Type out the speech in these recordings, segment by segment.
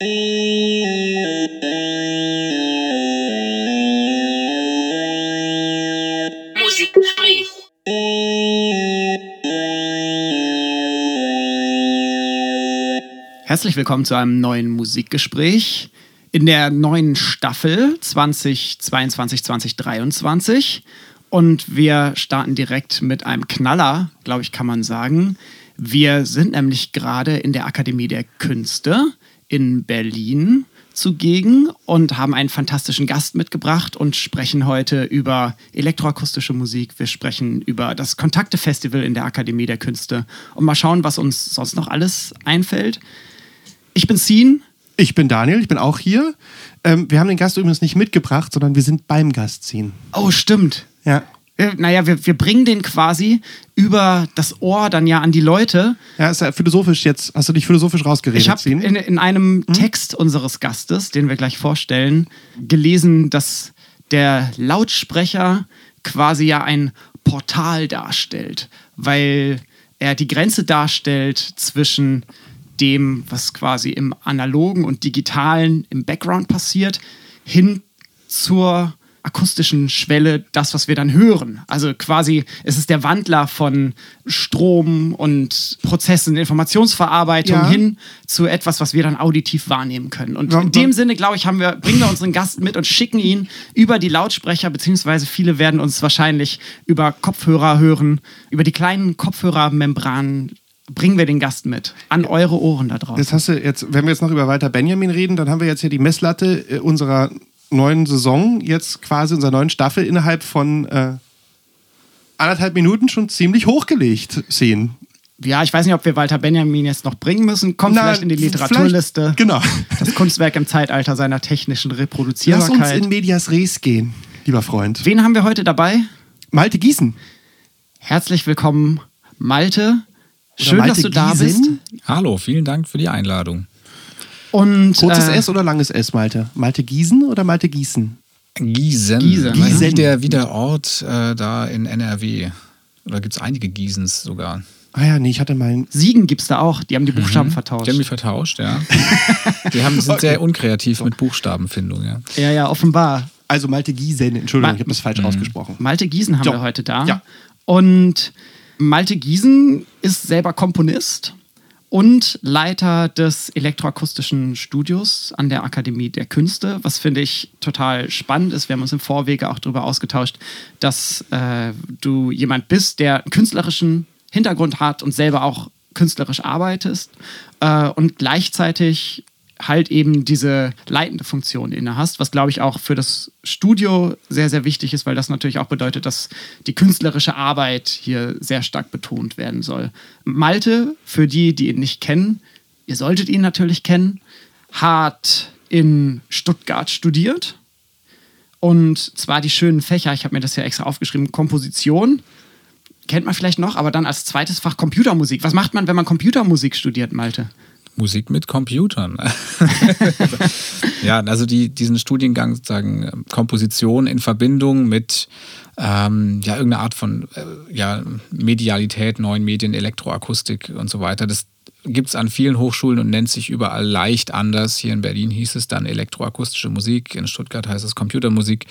Musikgespräch. Herzlich willkommen zu einem neuen Musikgespräch in der neuen Staffel 2022-2023. Und wir starten direkt mit einem Knaller, glaube ich, kann man sagen. Wir sind nämlich gerade in der Akademie der Künste in Berlin zugegen und haben einen fantastischen Gast mitgebracht und sprechen heute über elektroakustische Musik. Wir sprechen über das Kontakte-Festival in der Akademie der Künste und mal schauen, was uns sonst noch alles einfällt. Ich bin Sien. Ich bin Daniel, ich bin auch hier. Ähm, wir haben den Gast übrigens nicht mitgebracht, sondern wir sind beim Gast ziehen. Oh, stimmt. Ja. Äh, Naja, wir, wir bringen den quasi über das Ohr dann ja an die Leute. Ja, ist ja philosophisch jetzt. Hast du dich philosophisch rausgeredet, Ich habe in, in einem Text unseres Gastes, den wir gleich vorstellen, gelesen, dass der Lautsprecher quasi ja ein Portal darstellt, weil er die Grenze darstellt zwischen dem, was quasi im analogen und digitalen im Background passiert, hin zur akustischen Schwelle, das, was wir dann hören. Also quasi, es ist der Wandler von Strom und Prozessen, Informationsverarbeitung Ja. hin zu etwas, was wir dann auditiv wahrnehmen können. Und Ja, in dem Sinne, glaube ich, haben wir, bringen wir unseren Gast mit und schicken ihn über die Lautsprecher, beziehungsweise viele werden uns wahrscheinlich über Kopfhörer hören, über die kleinen Kopfhörermembranen bringen wir den Gast mit an eure Ohren da draußen. Jetzt hast du jetzt, wenn wir jetzt noch über Walter Benjamin reden, dann haben wir jetzt hier die Messlatte äh, unserer neuen Saison, jetzt quasi unserer neuen Staffel innerhalb von äh, anderthalb Minuten schon ziemlich hochgelegt sehen. Ja, ich weiß nicht, ob wir Walter Benjamin jetzt noch bringen müssen. Kommt Na, vielleicht in die Literaturliste. Genau. Das Kunstwerk im Zeitalter seiner technischen Lass uns Reproduzierbarkeit. in Medias Res gehen, lieber Freund. Wen haben wir heute dabei? Malte Gießen. Herzlich willkommen, Malte. Schön, Malte dass du da Giesen. bist. Hallo, vielen Dank für die Einladung. Und Kurzes äh, S oder langes S, Malte? Malte Gießen oder Malte Gießen? Gießen. Gießen, Gießen. ja. Wie, der, wie der Ort äh, da in NRW. Oder gibt es einige Giesens sogar? Ah ja, nee, ich hatte mal. Siegen gibt es da auch. Die haben die Buchstaben vertauscht. Die haben die vertauscht, ja. die haben, sind sehr unkreativ mit Buchstabenfindung, ja. ja, ja, offenbar. Also Malte Giesen, Entschuldigung, Ma- ich habe das falsch ausgesprochen. Malte Giesen haben So. wir heute da. Ja. Und Malte Giesen ist selber Komponist und Leiter des elektroakustischen Studios an der Akademie der Künste, was finde ich total spannend ist. Wir haben uns im Vorwege auch darüber ausgetauscht, dass äh, du jemand bist, der einen künstlerischen Hintergrund hat und selber auch künstlerisch arbeitest äh, und gleichzeitig halt eben diese leitende Funktion inne hast, was glaube ich auch für das Studio sehr, sehr wichtig ist, weil das natürlich auch bedeutet, dass die künstlerische Arbeit hier sehr stark betont werden soll. Malte, für die, die ihn nicht kennen, ihr solltet ihn natürlich kennen, hat in Stuttgart studiert und zwar die schönen Fächer, ich habe mir das ja extra aufgeschrieben, Komposition, kennt man vielleicht noch, aber dann als zweites Fach Computermusik. Was macht man, wenn man Computermusik studiert, Malte? Musik mit Computern. ja, also die, diesen Studiengang sozusagen ähm, Komposition in Verbindung mit ähm, ja, irgendeiner Art von äh, ja, Medialität, neuen Medien, Elektroakustik und so weiter. Das gibt es an vielen Hochschulen und nennt sich überall leicht anders. Hier in Berlin hieß es dann elektroakustische Musik, in Stuttgart heißt es Computermusik,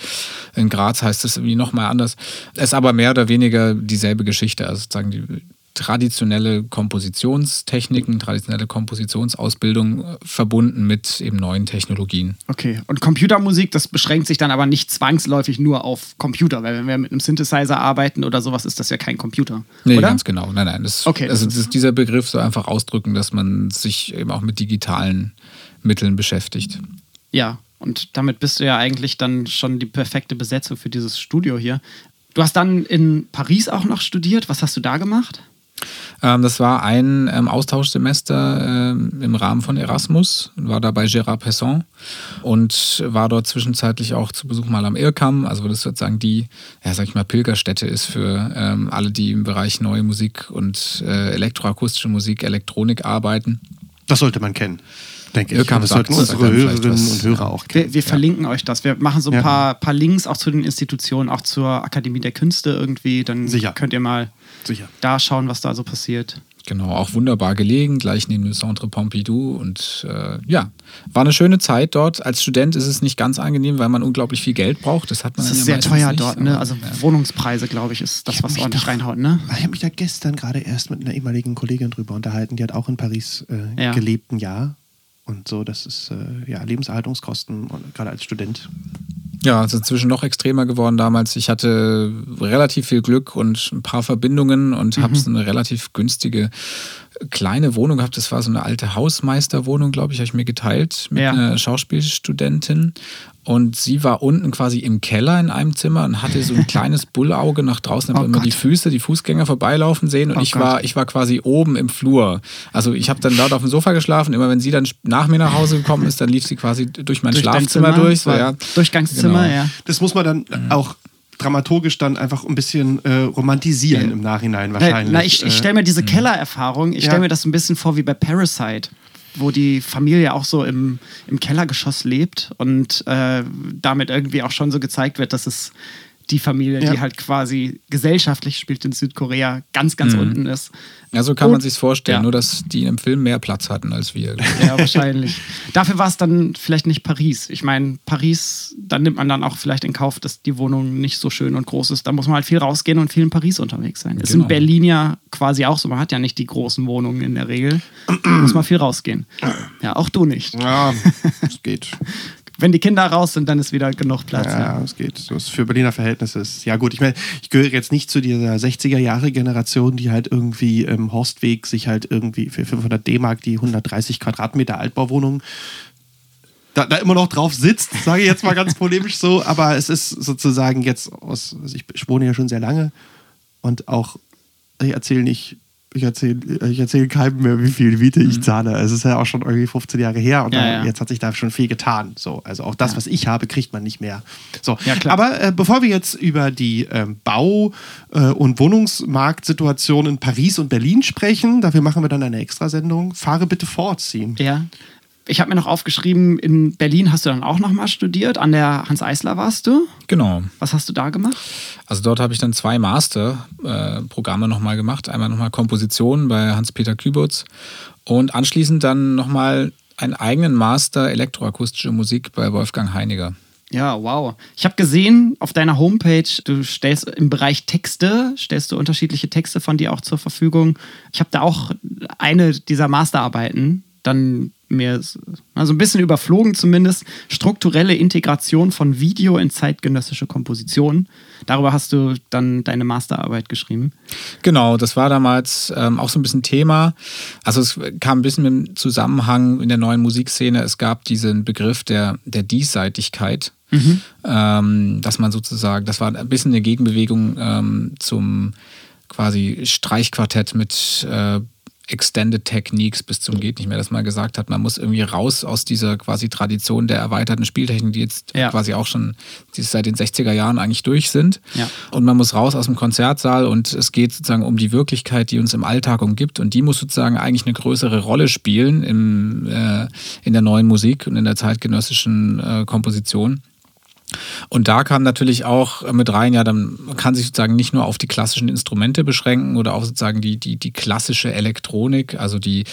in Graz heißt es irgendwie nochmal anders. Es ist aber mehr oder weniger dieselbe Geschichte, also sozusagen die traditionelle Kompositionstechniken, traditionelle Kompositionsausbildung äh, verbunden mit eben neuen Technologien. Okay, und Computermusik, das beschränkt sich dann aber nicht zwangsläufig nur auf Computer, weil wenn wir mit einem Synthesizer arbeiten oder sowas, ist das ja kein Computer. Nee, oder? ganz genau. Nein, nein. Das, Okay, also das das dieser Begriff soll einfach ausdrücken, dass man sich eben auch mit digitalen Mitteln beschäftigt. Ja, und damit bist du ja eigentlich dann schon die perfekte Besetzung für dieses Studio hier. Du hast dann in Paris auch noch studiert. Was hast du da gemacht? Ähm, das war ein ähm, Austauschsemester ähm, im Rahmen von Erasmus, war da bei Gérard Pesson und war dort zwischenzeitlich auch zu Besuch mal am Irkam, also das sozusagen die, ja sag ich mal, Pilgerstätte ist für alle, die im Bereich neue Musik und äh, elektroakustische Musik, Elektronik arbeiten. Das sollte man kennen, denke ich. Und das sollten unsere Hörerinnen und Hörer ja. auch kennen. Wir, wir verlinken euch das. Wir machen so ein Ja. paar, paar Links auch zu den Institutionen, auch zur Akademie der Künste irgendwie. Dann Sicher. könnt ihr mal Sicher. da schauen, was da so passiert. Genau, auch wunderbar gelegen, gleich neben dem Centre Pompidou. Und äh, ja, war eine schöne Zeit dort. Als Student ist es nicht ganz angenehm, weil man unglaublich viel Geld braucht. Das hat man Das ist ja sehr teuer nicht, dort, ne? Also ja. Wohnungspreise, glaube ich, ist das, Ich was ordentlich doch- reinhaut, ne? Ich habe mich da gestern gerade erst mit einer ehemaligen Kollegin drüber unterhalten, die hat auch in Paris äh, Ja. gelebt ein Jahr. Und so, das ist äh, ja Lebenserhaltungskosten, gerade als Student. Ja, es ist inzwischen noch extremer geworden damals. Ich hatte relativ viel Glück und ein paar Verbindungen und habe so eine relativ günstige kleine Wohnung gehabt. Das war so eine alte Hausmeisterwohnung, glaube ich, habe ich mir geteilt mit Ja. einer Schauspielstudentin. Und sie war unten quasi im Keller in einem Zimmer und hatte so ein kleines Bullauge nach draußen, Oh aber immer die. Füße, die Fußgänger vorbeilaufen sehen. Und Oh ich Gott. war, ich war quasi oben im Flur. Also ich habe dann dort auf dem Sofa geschlafen. Immer wenn sie dann nach mir nach Hause gekommen ist, dann lief sie quasi durch mein Durch Schlafzimmer Zimmer, durch. So, ja. Durchgangszimmer, Genau. ja. Das muss man dann auch dramaturgisch dann einfach ein bisschen äh, romantisieren Ja. im Nachhinein Na, wahrscheinlich. na, ich ich stelle mir diese Kellererfahrung, ich Ja. stelle mir das ein bisschen vor wie bei Parasite, wo die Familie auch so im, im Kellergeschoss lebt und äh, damit irgendwie auch schon so gezeigt wird, dass es die Familie, Ja. die halt quasi gesellschaftlich spielt in Südkorea, ganz, ganz unten ist. Ja, so kann man Und- sich's vorstellen, Ja. nur dass die im Film mehr Platz hatten als wir. Ja, wahrscheinlich. Dafür war es dann vielleicht nicht Paris. Ich meine, Paris, dann nimmt man dann auch vielleicht in Kauf, dass die Wohnung nicht so schön und groß ist. Da muss man halt viel rausgehen und viel in Paris unterwegs sein. Ist in Genau. Berlin ja quasi auch so. Man hat ja nicht die großen Wohnungen in der Regel. Da muss man viel rausgehen. Ja, auch du nicht. ja, es geht. Wenn die Kinder raus sind, dann ist wieder genug Platz. Ja, Ja. es geht. Das ist für Berliner Verhältnisse ist. Ja, gut, ich meine, ich gehöre jetzt nicht zu dieser 60er-Jahre-Generation, die halt irgendwie im Horstweg sich halt irgendwie für 500 D-Mark die 130 Quadratmeter Altbauwohnung da, da immer noch drauf sitzt, sage ich jetzt mal ganz polemisch so, aber es ist sozusagen jetzt aus, also ich, ich wohne ja schon sehr lange und auch, ich erzähle nicht, ich erzähle ich erzähl keinem mehr, wie viel Miete ich zahle. Es ist ja auch schon irgendwie 15 Jahre her und Ja, dann, ja. jetzt hat sich da schon viel getan. So, also auch das, Ja. was ich habe, kriegt man nicht mehr. So, aber äh, bevor wir jetzt über die ähm, Bau- äh, und Wohnungsmarktsituation in Paris und Berlin sprechen, dafür machen wir dann eine Extrasendung. Fahre bitte fort, Sim. ja. Ich habe mir noch aufgeschrieben, in Berlin hast du dann auch noch mal studiert. An der Hans Eisler warst du. Genau. Was hast du da gemacht? Also dort habe ich dann zwei Master-Programme nochmal gemacht. Einmal nochmal Komposition bei Hans-Peter Kübutz und anschließend dann nochmal einen eigenen Master Elektroakustische Musik bei Wolfgang Heiniger. Ja, wow. Ich habe gesehen auf deiner Homepage, du stellst im Bereich Texte, stellst du unterschiedliche Texte von dir auch zur Verfügung. Ich habe da auch eine dieser Masterarbeiten dann mir also ein bisschen überflogen zumindest, strukturelle Integration von Video in zeitgenössische Komposition. Darüber hast du dann deine Masterarbeit geschrieben. Genau, das war damals ähm, auch so ein bisschen Thema. Also es kam ein bisschen im Zusammenhang in der neuen Musikszene. Es gab diesen Begriff der, der Diesseitigkeit, ähm, dass man sozusagen, das war ein bisschen eine Gegenbewegung ähm, zum quasi Streichquartett mit äh, Extended Techniques bis zum geht nicht mehr, dass man gesagt hat, man muss irgendwie raus aus dieser quasi Tradition der erweiterten Spieltechnik, die jetzt Ja. quasi auch schon die seit den 60er Jahren eigentlich durch sind. Ja. Und man muss raus aus dem Konzertsaal und es geht sozusagen um die Wirklichkeit, die uns im Alltag umgibt. Und die muss sozusagen eigentlich eine größere Rolle spielen im, äh, in der neuen Musik und in der zeitgenössischen äh, Komposition. Und da kam natürlich auch mit rein, ja, dann man kann sich sozusagen nicht nur auf die klassischen Instrumente beschränken oder auf sozusagen die, die, die klassische Elektronik, also die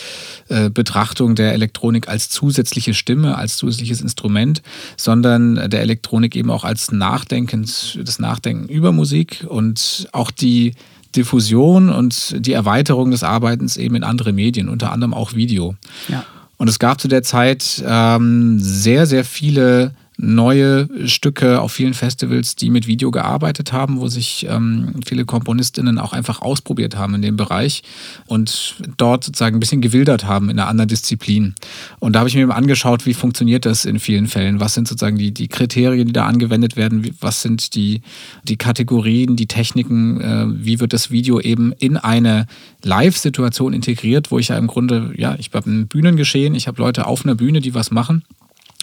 äh, Betrachtung der Elektronik als zusätzliche Stimme, als zusätzliches Instrument, sondern der Elektronik eben auch als Nachdenkens, das Nachdenken über Musik und auch die Diffusion und die Erweiterung des Arbeitens eben in andere Medien, unter anderem auch Video. Ja. Und es gab zu der Zeit ähm, sehr, sehr viele neue Stücke auf vielen Festivals, die mit Video gearbeitet haben, wo sich ähm, viele Komponistinnen auch einfach ausprobiert haben in dem Bereich und dort sozusagen ein bisschen gewildert haben in einer anderen Disziplin. Und da habe ich mir eben angeschaut, wie funktioniert das in vielen Fällen? Was sind sozusagen die, die Kriterien, die da angewendet werden? Was sind die, die Kategorien, die Techniken? Äh, wie wird das Video eben in eine Live-Situation integriert, wo ich ja im Grunde, ja, ich habe ein Bühnengeschehen, ich habe Leute auf einer Bühne, die was machen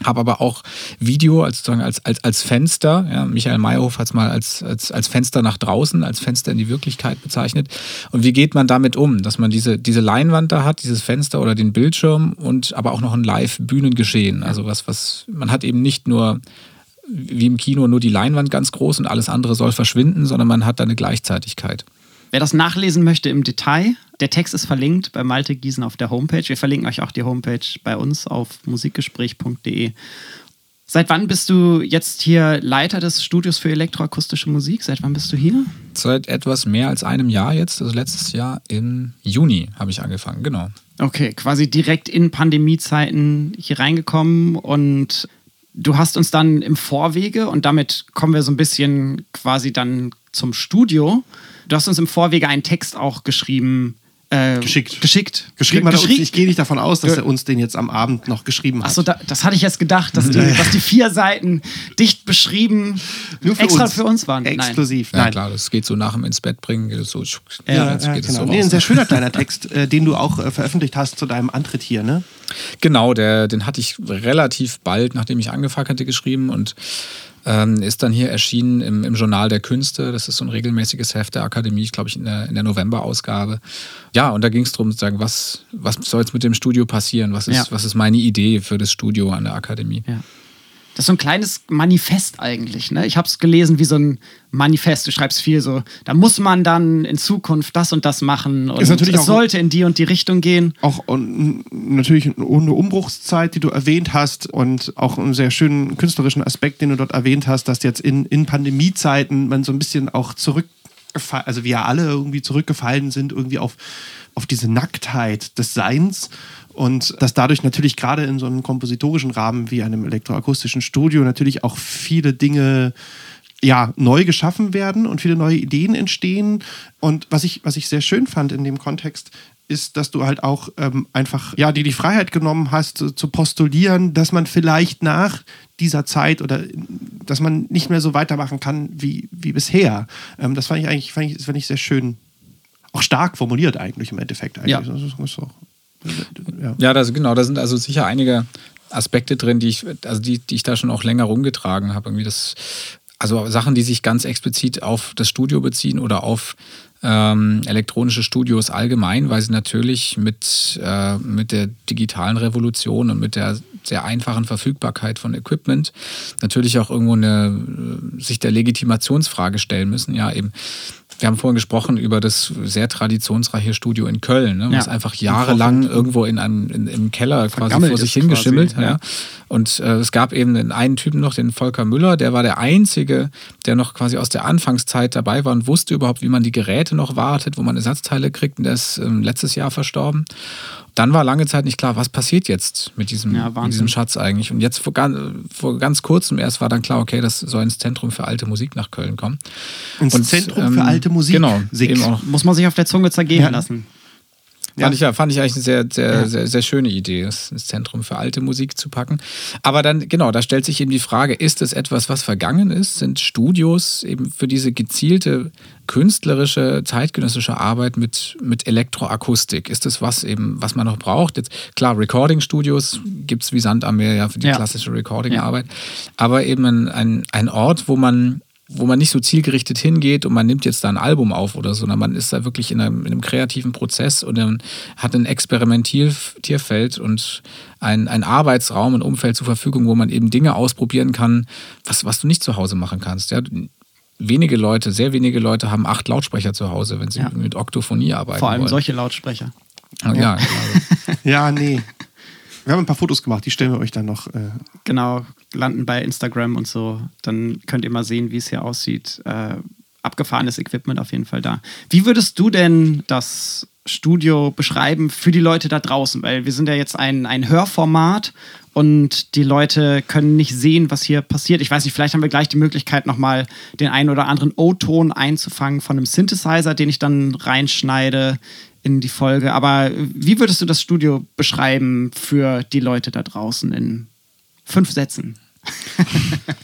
habe aber auch Video als, sozusagen als, als, als Fenster. Ja, Michael Meyerhoff hat es mal als, als, als Fenster nach draußen, als Fenster in die Wirklichkeit bezeichnet. Und wie geht man damit um, dass man diese, diese Leinwand da hat, dieses Fenster oder den Bildschirm und aber auch noch ein Live-Bühnengeschehen. Also was, was, man hat eben nicht nur wie im Kino nur die Leinwand ganz groß und alles andere soll verschwinden, sondern man hat da eine Gleichzeitigkeit. Wer das nachlesen möchte im Detail, der Text ist verlinkt bei Malte Giesen auf der Homepage. Wir verlinken euch auch die Homepage bei uns auf musikgespräch.de. Seit wann bist du jetzt hier Leiter des Studios für elektroakustische Musik? Seit wann bist du hier? Seit etwas mehr als einem Jahr jetzt, also letztes Jahr im Juni habe ich angefangen, genau. Okay, quasi direkt in Pandemiezeiten hier reingekommen und du hast uns dann im Vorwege und damit kommen wir so ein bisschen quasi dann zum Studio. Du hast uns im Vorwege einen Text auch geschrieben. Äh, Geschickt. Geschickt. Geschrieben hat er uns, Geschrieben. ich gehe nicht davon aus, dass er uns den jetzt am Abend noch geschrieben hat. Achso, da, das hatte ich jetzt gedacht, dass die, dass die vier Seiten dicht beschrieben Nur für extra uns. für uns waren. Nein. Exklusiv. Ja Nein. klar, das geht so nach dem ins Bett bringen, so, Ja, ja, geht es genau. so nee, ein sehr schöner kleiner Text, äh, den du auch äh, veröffentlicht hast zu deinem Antritt hier, ne? Genau, der, den hatte ich relativ bald, nachdem ich angefangen hatte, geschrieben und ähm, ist dann hier erschienen im, im Journal der Künste. Das ist so ein regelmäßiges Heft der Akademie, glaube ich, in der, in der November-Ausgabe. Ja, und da ging es darum, zu sagen, was, was soll jetzt mit dem Studio passieren? Was ist, Ja. was ist meine Idee für das Studio an der Akademie? Ja. Das ist so ein kleines Manifest eigentlich. Ne? Ich habe es gelesen wie so ein Manifest. Du schreibst viel so, da muss man dann in Zukunft das und das machen und Ist natürlich es sollte in die und die Richtung gehen. Auch und, natürlich eine Umbruchszeit, die du erwähnt hast und auch einen sehr schönen künstlerischen Aspekt, den du dort erwähnt hast, dass jetzt in, in Pandemiezeiten man so ein bisschen auch zurückgefallen, also wir alle irgendwie zurückgefallen sind, irgendwie auf, auf diese Nacktheit des Seins und dass dadurch natürlich gerade in so einem kompositorischen Rahmen wie einem elektroakustischen Studio natürlich auch viele Dinge ja, neu geschaffen werden und viele neue Ideen entstehen. Und was ich, was ich sehr schön fand in dem Kontext, ist, dass du halt auch ähm, einfach ja, dir die Freiheit genommen hast, zu, zu postulieren, dass man vielleicht nach dieser Zeit oder dass man nicht mehr so weitermachen kann wie, wie bisher. Ähm, das fand ich eigentlich fand ich, das fand ich sehr schön, auch stark formuliert eigentlich im Endeffekt. Eigentlich. Ja. Das ist, das ist auch, ja. Ja, das, genau, da sind also sicher einige Aspekte drin, die ich, also die, die ich da schon auch länger rumgetragen habe. Irgendwie das, also Sachen, die sich ganz explizit auf das Studio beziehen oder auf ähm, elektronische Studios allgemein, weil sie natürlich mit, äh, mit der digitalen Revolution und mit der sehr einfachen Verfügbarkeit von Equipment natürlich auch irgendwo eine, äh, sich der Legitimationsfrage stellen müssen. Ja, eben. Wir haben vorhin gesprochen über das sehr traditionsreiche Studio in Köln, ne, was Ja. einfach jahrelang irgendwo in einem, in, im Keller quasi vor sich hingeschimmelt. quasi, ja. ja. Und äh, es gab eben den einen Typen noch, den Volker Müller, der war der Einzige, der noch quasi aus der Anfangszeit dabei war und wusste überhaupt, wie man die Geräte noch wartet, wo man Ersatzteile kriegt. Und der ist ähm, letztes Jahr verstorben. Dann war lange Zeit nicht klar, was passiert jetzt mit diesem, Ja, mit diesem Schatz eigentlich. Und jetzt vor, vor ganz kurzem erst war dann klar, okay, das soll ins Zentrum für alte Musik nach Köln kommen. Ins Und, Zentrum ähm, für alte Musik. Genau, Sick. eben auch Muss man sich auf der Zunge zergehen Ja. lassen. Ja. Fand, ich, ja, fand ich eigentlich eine sehr, sehr, sehr, sehr schöne Idee, das ins Zentrum für alte Musik zu packen. Aber dann, genau, da stellt sich eben die Frage, ist es etwas, was vergangen ist? Sind Studios eben für diese gezielte künstlerische, zeitgenössische Arbeit mit, mit Elektroakustik? Ist das was eben, was man noch braucht? Jetzt, klar, Recording-Studios gibt es wie Sand am Meer ja für die Ja. klassische Recording-Arbeit. Aber eben ein, ein, ein Ort, wo man wo man nicht so zielgerichtet hingeht und man nimmt jetzt da ein Album auf oder so, sondern man ist da wirklich in einem, in einem kreativen Prozess und dann hat ein Experimentierfeld und ein, ein Arbeitsraum, ein Umfeld zur Verfügung, wo man eben Dinge ausprobieren kann, was, was du nicht zu Hause machen kannst. Ja? Wenige Leute, sehr wenige Leute haben acht Lautsprecher zu Hause, wenn sie Ja. mit Oktophonie arbeiten Vor allem wollen. solche Lautsprecher. Ja, ja. Also, Ja, nee. Wir haben ein paar Fotos gemacht, die stellen wir euch dann noch. Äh, Genau, landen bei Instagram und so. Dann könnt ihr mal sehen, wie es hier aussieht. Äh, abgefahrenes Equipment auf jeden Fall da. Wie würdest du denn das Studio beschreiben für die Leute da draußen? Weil wir sind ja jetzt ein, ein Hörformat und die Leute können nicht sehen, was hier passiert. Ich weiß nicht, vielleicht haben wir gleich die Möglichkeit, nochmal den einen oder anderen O-Ton einzufangen von einem Synthesizer, den ich dann reinschneide in die Folge. Aber wie würdest du das Studio beschreiben für die Leute da draußen in fünf Sätzen?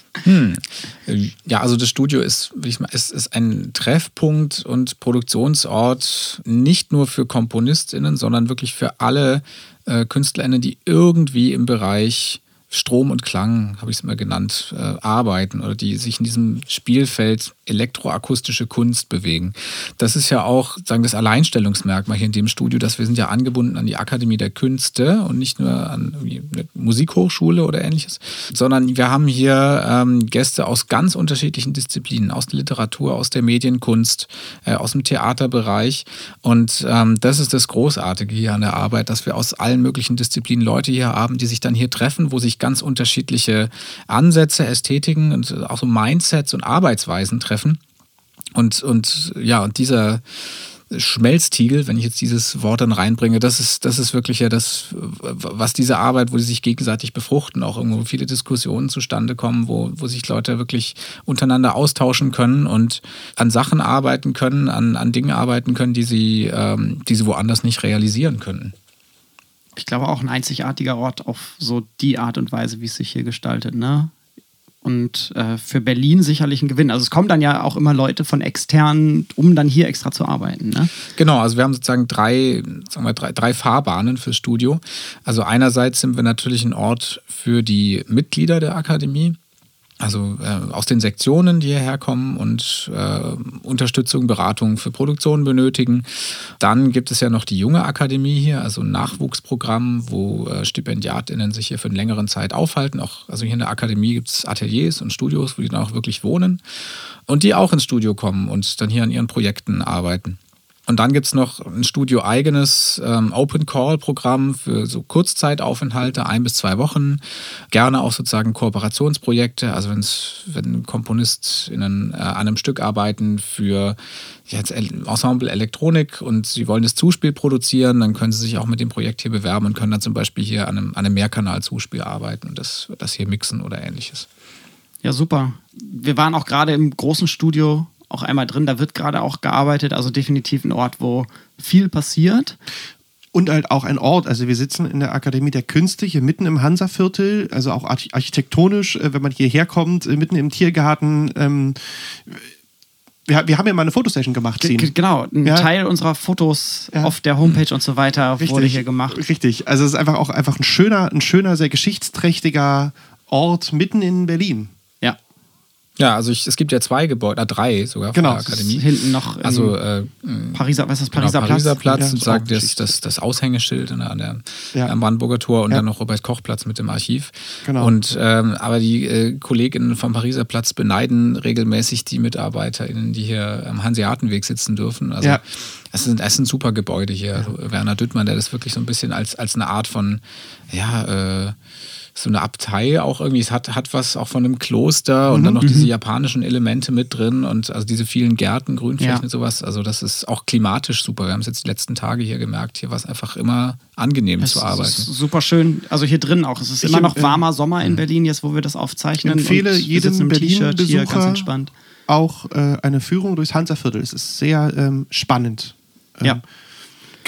Ja, also das Studio ist, will ich mal, ist, ist ein Treffpunkt und Produktionsort nicht nur für KomponistInnen, sondern wirklich für alle äh, KünstlerInnen, die irgendwie im Bereich Strom und Klang, habe ich es immer genannt, äh, arbeiten oder die sich in diesem Spielfeld elektroakustische Kunst bewegen. Das ist ja auch sagen das Alleinstellungsmerkmal hier in dem Studio, dass wir sind ja angebunden an die Akademie der Künste und nicht nur an eine Musikhochschule oder ähnliches, sondern wir haben hier ähm, Gäste aus ganz unterschiedlichen Disziplinen, aus der Literatur, aus der Medienkunst, äh, aus dem Theaterbereich und ähm, das ist das Großartige hier an der Arbeit, dass wir aus allen möglichen Disziplinen Leute hier haben, die sich dann hier treffen, wo sich ganz unterschiedliche Ansätze, Ästhetiken und auch so Mindsets und Arbeitsweisen treffen. Und, und ja, und dieser Schmelztiegel, wenn ich jetzt dieses Wort dann reinbringe, das ist, das ist wirklich ja das, was diese Arbeit, wo sie sich gegenseitig befruchten, auch irgendwo viele Diskussionen zustande kommen, wo, wo sich Leute wirklich untereinander austauschen können und an Sachen arbeiten können, an, an Dingen arbeiten können, die sie, ähm, die sie woanders nicht realisieren können ich glaube, auch ein einzigartiger Ort auf so die Art und Weise, wie es sich hier gestaltet. Ne? Und äh, für Berlin sicherlich ein Gewinn. Also es kommen dann ja auch immer Leute von extern, um dann hier extra zu arbeiten. Ne? Genau, also wir haben sozusagen drei, sagen wir, drei, drei Fahrbahnen fürs Studio. Also einerseits sind wir natürlich ein Ort für die Mitglieder der Akademie also äh, aus den Sektionen, die hierher kommen und äh, Unterstützung, Beratung für Produktionen benötigen. Dann gibt es ja noch die junge Akademie hier, also ein Nachwuchsprogramm, wo äh, StipendiatInnen sich hier für eine längere Zeit aufhalten. Auch, also hier in der Akademie gibt es Ateliers und Studios, wo die dann auch wirklich wohnen und die auch ins Studio kommen und dann hier an ihren Projekten arbeiten. Und dann gibt es noch ein studioeigenes ähm, Open Call-Programm für so Kurzzeitaufenthalte, ein bis zwei Wochen. Gerne auch sozusagen Kooperationsprojekte. Also wenn's, wenn KomponistInnen äh, an einem Stück arbeiten für jetzt Ensemble Elektronik und sie wollen das Zuspiel produzieren, dann können sie sich auch mit dem Projekt hier bewerben und können dann zum Beispiel hier an einem, an einem Mehrkanal-Zuspiel arbeiten und das, das hier mixen oder ähnliches. Ja, super. Wir waren auch gerade im großen Studio auch einmal drin. Da wird gerade auch gearbeitet, also definitiv ein Ort, wo viel passiert. Und halt auch ein Ort, also wir sitzen in der Akademie der Künste hier mitten im Hansaviertel, also auch architektonisch, äh, wenn man hierher kommt, äh, mitten im Tiergarten. Ähm, wir, wir, haben ja mal eine Fotosession gemacht. G genau, ein ja. Teil unserer Fotos ja. auf der Homepage und so weiter richtig, wurde hier gemacht. Richtig, also es ist einfach auch einfach ein schöner, ein schöner, sehr geschichtsträchtiger Ort mitten in Berlin. Ja, also ich, es gibt ja zwei Gebäude, äh, drei sogar genau, von der Akademie. Hinten noch also äh, Pariser, was ist das Pariser genau, Platz? Pariser Platz, ja, sozusagen das, das, das Aushängeschild an der, ja. am Brandenburger Tor und ja. dann noch Robert Koch Platz mit dem Archiv. Genau. Und ähm, aber die äh, Kolleginnen vom Pariser Platz beneiden regelmäßig die MitarbeiterInnen, die hier am Hanseatenweg sitzen dürfen. Also ja. Es sind, es sind super Gebäude hier. Also Werner Düttmann, der das wirklich so ein bisschen als, als eine Art von, ja, äh, so eine Abtei auch irgendwie. Es hat, hat was auch von einem Kloster und mhm. dann noch diese mhm. japanischen Elemente mit drin und also diese vielen Gärten, Grünflächen ja. und sowas. Also das ist auch klimatisch super. Wir haben es jetzt die letzten Tage hier gemerkt. Hier war es einfach immer angenehm es zu arbeiten. Ist super schön. Also hier drin auch. Es ist ich immer noch warmer Sommer in. Berlin, jetzt wo wir das aufzeichnen. Ich empfehle jedem Berlin-Besucher auch äh, eine Führung durchs Hansaviertel. Es ist sehr ähm, spannend. Ja.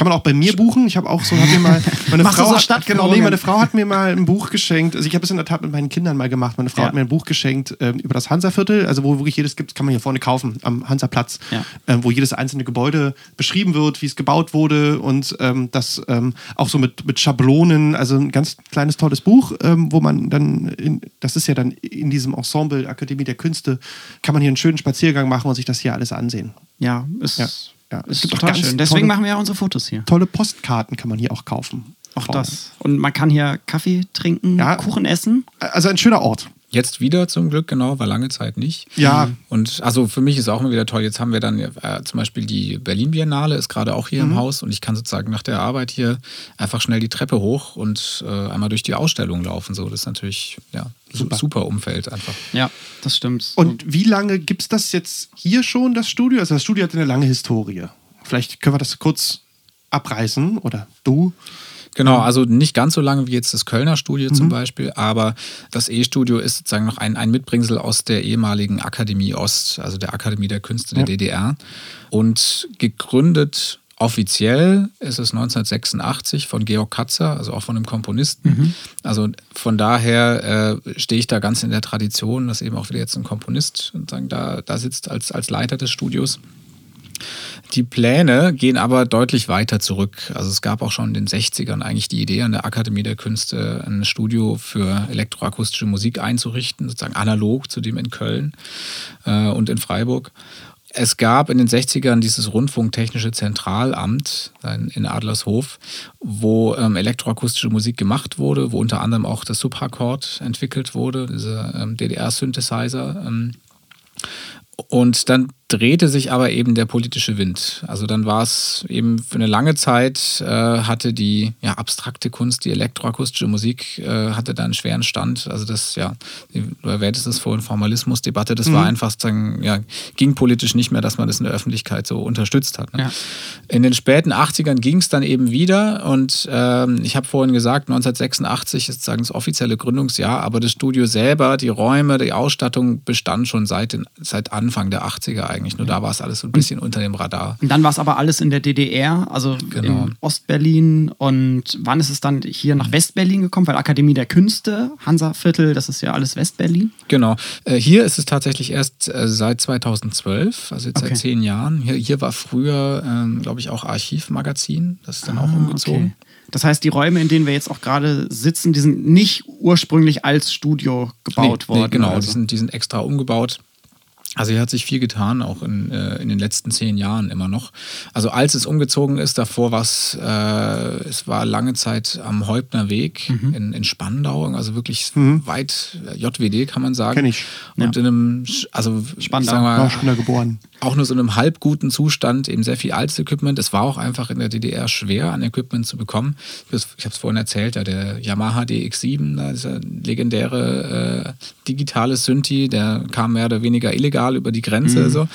Kann man auch bei mir buchen. Ich habe auch so, hat mir mal, meine Frau, so hat, genau, nee, meine Frau hat mir mal ein Buch geschenkt. Also ich habe es in der Tat mit meinen Kindern mal gemacht. Meine Frau ja. hat mir ein Buch geschenkt ähm, über das Hansaviertel, also wo wirklich jedes gibt, kann man hier vorne kaufen, am Hansaplatz, ja. ähm, wo jedes einzelne Gebäude beschrieben wird, wie es gebaut wurde und ähm, das ähm, auch so mit, mit Schablonen, also ein ganz kleines, tolles Buch, ähm, wo man dann, in, das ist ja dann in diesem Ensemble Akademie der Künste, kann man hier einen schönen Spaziergang machen und sich das hier alles ansehen. Ja, ist ja. Ja, es gibt total schön. Deswegen machen wir ja unsere Fotos hier. Tolle Postkarten kann man hier auch kaufen. Auch das. Und man kann hier Kaffee trinken, ja, Kuchen essen. Also ein schöner Ort. Jetzt wieder zum Glück, genau, war lange Zeit nicht. Ja. Und also für mich ist auch immer wieder toll. Jetzt haben wir dann äh, zum Beispiel die Berlin Biennale, ist gerade auch hier mhm. im Haus und ich kann sozusagen nach der Arbeit hier einfach schnell die Treppe hoch und äh, einmal durch die Ausstellung laufen. So, das ist natürlich ja, super. super Umfeld einfach. Ja, das stimmt. Und wie lange gibt es das jetzt hier schon, das Studio? Also das Studio hat eine lange Historie. Vielleicht können wir das kurz abreißen oder du. Genau, also nicht ganz so lange wie jetzt das Kölner Studio mhm. zum Beispiel, aber das E-Studio ist sozusagen noch ein, ein Mitbringsel aus der ehemaligen Akademie Ost, also der Akademie der Künste der ja. DDR. Und gegründet offiziell ist es 1986 von Georg Katzer, also auch von einem Komponisten. Mhm. Also von daher äh, stehe ich da ganz in der Tradition, dass eben auch wieder jetzt ein Komponist sagen, da, da sitzt als, als Leiter des Studios. Die Pläne gehen aber deutlich weiter zurück. Also es gab auch schon in den 60ern eigentlich die Idee an der Akademie der Künste, ein Studio für elektroakustische Musik einzurichten, sozusagen analog zu dem in Köln äh, und in Freiburg. Es gab in den 60ern dieses Rundfunktechnische Zentralamt in Adlershof, wo ähm, elektroakustische Musik gemacht wurde, wo unter anderem auch das Subhakord entwickelt wurde, dieser ähm, DDR-Synthesizer. Ähm, und dann drehte sich aber eben der politische Wind. Also dann war es eben für eine lange Zeit, äh, hatte die ja, abstrakte Kunst, die elektroakustische Musik, äh, hatte da einen schweren Stand. Also das, ja, du erwähntest es vorhin, Formalismusdebatte, das mhm. war einfach, sagen, ja, ging politisch nicht mehr, dass man das in der Öffentlichkeit so unterstützt hat. Ne? Ja. In den späten 80ern ging es dann eben wieder und ähm, ich habe vorhin gesagt, 1986 ist sozusagen das offizielle Gründungsjahr, aber das Studio selber, die Räume, die Ausstattung bestand schon seit, den, seit Anfang der 80er eigentlich eigentlich. Nur da war es alles so ein bisschen unter dem Radar. Und dann war es aber alles in der DDR, also genau. in Ostberlin. Und wann ist es dann hier nach Westberlin gekommen? Weil Akademie der Künste, Hansa-Viertel, das ist ja alles Westberlin. Genau. Äh, hier ist es tatsächlich erst äh, seit 2012, also jetzt okay. seit zehn Jahren. Hier, hier war früher, ähm, glaube ich, auch Archivmagazin. Das ist dann ah, auch umgezogen. Okay. Das heißt, die Räume, in denen wir jetzt auch gerade sitzen, die sind nicht ursprünglich als Studio gebaut nee, worden. Nee, genau, also. die, sind, die sind extra umgebaut. Also hier hat sich viel getan, auch in, äh, in den letzten zehn Jahren immer noch. Also als es umgezogen ist, davor war es, äh, es war lange Zeit am Häuptner Weg mhm. in, in Spandau, also wirklich mhm. weit äh, JWD kann man sagen. Kenn ich. Und ja. in einem, also Spandau, ich mal, ich bin da geboren auch nur so in einem halb guten Zustand, eben sehr viel altes Equipment. Es war auch einfach in der DDR schwer, an Equipment zu bekommen. Ich habe es vorhin erzählt, ja, der Yamaha DX7, dieser legendäre äh, digitale Synthi, der kam mehr oder weniger illegal über die Grenze. Mhm. So.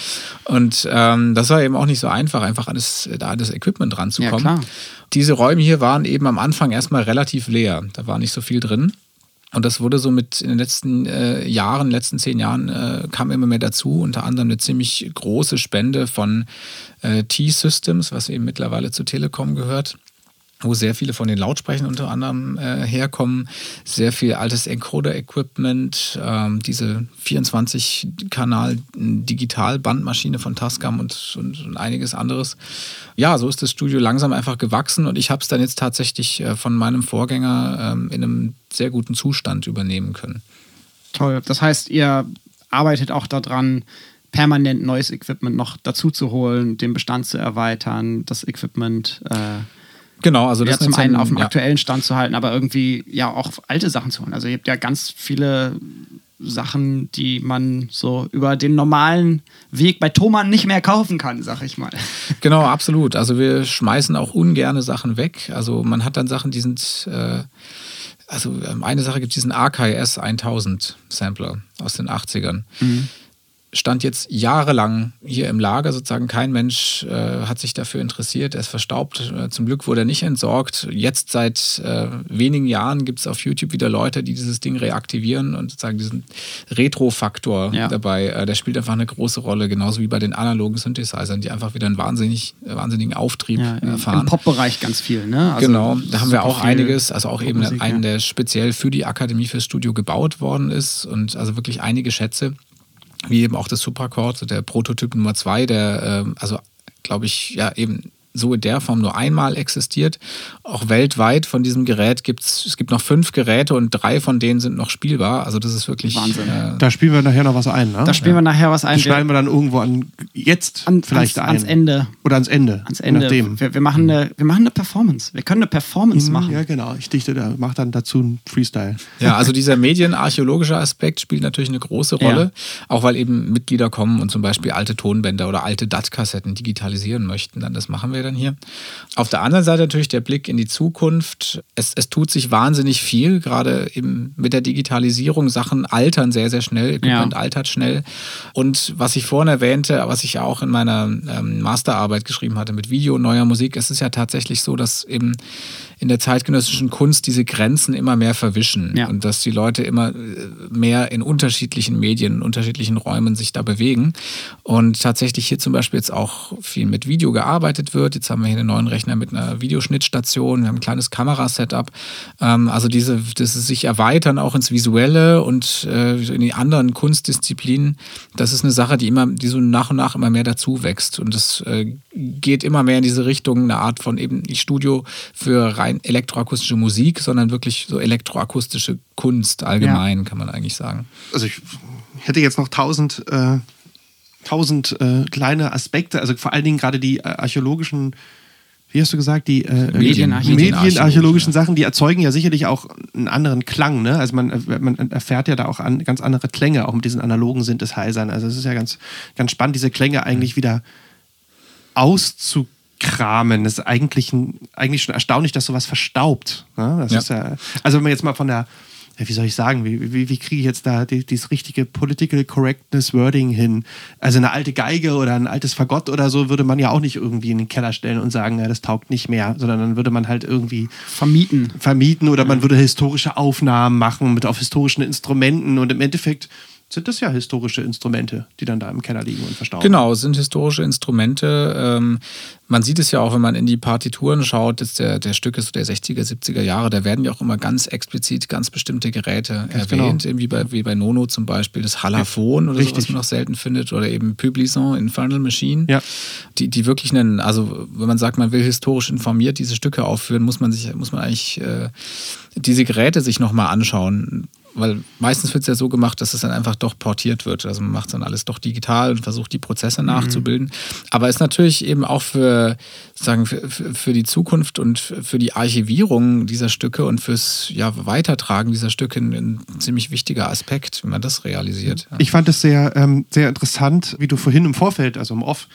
Und ähm, das war eben auch nicht so einfach, einfach an das, da an das Equipment ranzukommen. Ja, Diese Räume hier waren eben am Anfang erstmal relativ leer. Da war nicht so viel drin. Und das wurde so mit in den letzten äh, Jahren, letzten zehn Jahren, äh, kam immer mehr dazu. Unter anderem eine ziemlich große Spende von äh, T-Systems, was eben mittlerweile zu Telekom gehört wo sehr viele von den Lautsprechern unter anderem äh, herkommen, sehr viel altes Encoder-Equipment, ähm, diese 24-Kanal-Digital-Bandmaschine von Tascam und, und, und, einiges anderes. Ja, so ist das Studio langsam einfach gewachsen und ich habe es dann jetzt tatsächlich äh, von meinem Vorgänger ähm, in einem sehr guten Zustand übernehmen können. Toll. Das heißt, ihr arbeitet auch daran, permanent neues Equipment noch dazu zu holen, den Bestand zu erweitern, das Equipment äh Genau, also das ja, zum einen auf dem ja. aktuellen Stand zu halten, aber irgendwie ja auch alte Sachen zu holen. Also ihr habt ja ganz viele Sachen, die man so über den normalen Weg bei Thomann nicht mehr kaufen kann, sag ich mal. Genau, absolut. Also wir schmeißen auch ungerne Sachen weg. Also man hat dann Sachen, die sind, äh, also ähm, eine Sache gibt diesen AKS 1000 Sampler aus den 80ern. Mhm stand jetzt jahrelang hier im Lager sozusagen. Kein Mensch äh, hat sich dafür interessiert. Er ist verstaubt. Äh, zum Glück wurde er nicht entsorgt. Jetzt seit äh, wenigen Jahren gibt es auf YouTube wieder Leute, die dieses Ding reaktivieren und sozusagen diesen Retro-Faktor ja. dabei. Äh, der spielt einfach eine große Rolle, genauso wie bei den analogen Synthesizern, die einfach wieder einen wahnsinnig, wahnsinnigen Auftrieb ja, erfahren. Im Pop-Bereich ganz viel, ne? Also genau, da haben wir auch einiges, also auch eben einen, der speziell für die Akademie fürs Studio gebaut worden ist und also wirklich einige Schätze wie eben auch das Supercord, der Prototyp Nummer zwei, der ähm, also glaube ich ja eben so in der Form nur einmal existiert. Auch weltweit von diesem Gerät gibt es, es gibt noch fünf Geräte und drei von denen sind noch spielbar. Also das ist wirklich Wahnsinn. Äh, da spielen wir nachher noch was ein, ne? Da spielen ja. wir nachher was ein. Das schneiden wir dann irgendwo an jetzt an, vielleicht ans, ein. Ans Ende. Oder ans Ende. Ans Ende. Wir, wir, machen eine, wir machen eine Performance. Wir können eine Performance mhm, machen. Ja, genau. Ich dichte da, mache dann dazu einen Freestyle. Ja, also dieser medienarchäologische Aspekt spielt natürlich eine große Rolle. Ja. Auch weil eben Mitglieder kommen und zum Beispiel alte Tonbänder oder alte DAT-Kassetten digitalisieren möchten. Dann das machen wir dann hier. Auf der anderen Seite natürlich der Blick in die Zukunft. Es, es tut sich wahnsinnig viel, gerade eben mit der Digitalisierung. Sachen altern sehr, sehr schnell, Equipment ja. altert schnell. Und was ich vorhin erwähnte, was ich ja auch in meiner ähm, Masterarbeit geschrieben hatte mit Video, neuer Musik, es ist ja tatsächlich so, dass eben in der zeitgenössischen Kunst diese Grenzen immer mehr verwischen Ja. und dass die Leute immer äh, mehr in unterschiedlichen Medien, in unterschiedlichen Räumen sich da bewegen. Und tatsächlich hier zum Beispiel jetzt auch viel mit Video gearbeitet wird. Jetzt haben wir hier einen neuen Rechner mit einer Videoschnittstation, wir haben ein kleines Kamerasetup. Ähm, also diese, das sich erweitern auch ins Visuelle und äh, in die anderen Kunstdisziplinen. Das ist eine Sache, die immer, die so nach und nach immer mehr dazu wächst. Und das äh, geht immer mehr in diese Richtung, eine Art von eben Studio für rein elektroakustische Musik, sondern wirklich so elektroakustische Kunst allgemein, kann man eigentlich sagen. also ich hätte jetzt noch tausend, äh, tausend äh, kleine Aspekte, also vor allen Dingen gerade die äh, archäologischen, wie hast du gesagt, die äh, Medienarchäologischen, medienarchäologischen Sachen, die erzeugen ja sicherlich auch einen anderen Klang. Ne? Also man, äh, man erfährt ja da auch an, ganz andere Klänge, auch mit diesen analogen Synthesizern. Also es ist ja ganz, ganz spannend, diese Klänge eigentlich wieder auszukramen. Das ist eigentlich, ein, eigentlich schon erstaunlich, dass sowas verstaubt. Ne? Ja. ja, also wenn man jetzt mal von der, ja, wie soll ich sagen, wie, wie, wie kriege ich jetzt da die, dieses richtige Political Correctness Wording hin? Also eine alte Geige oder ein altes Fagott oder so würde man ja auch nicht irgendwie in den Keller stellen und sagen, ja, das taugt nicht mehr, sondern dann würde man halt irgendwie Vermieten. vermieten oder man würde historische Aufnahmen machen mit auf historischen Instrumenten und im Endeffekt sind das ja historische Instrumente, die dann da im Keller liegen und verstauben. Genau, sind historische Instrumente. Ähm, man sieht es ja auch, wenn man in die Partituren schaut, dass der, der Stücke so der 60er, 70er Jahre, da werden ja auch immer ganz explizit ganz bestimmte Geräte Ganz erwähnt, genau. wie, bei, wie bei Nono zum Beispiel, das Halaphon oder so, was man noch selten findet, oder eben Publison, Infernal Machine, Ja. die, die wirklich einen, also wenn man sagt, man will historisch informiert diese Stücke aufführen, muss man sich, muss man eigentlich äh, diese Geräte sich nochmal anschauen. Weil meistens wird es ja so gemacht, dass es dann einfach doch portiert wird. Also man macht dann alles doch digital und versucht die Prozesse nachzubilden. Aber ist natürlich eben auch für, sagen, für, für die Zukunft und für die Archivierung dieser Stücke und fürs ja, Weitertragen dieser Stücke ein, ein ziemlich wichtiger Aspekt, wenn man das realisiert. Ja. Ich fand es sehr, ähm, sehr interessant, wie du vorhin im Vorfeld, also im Off,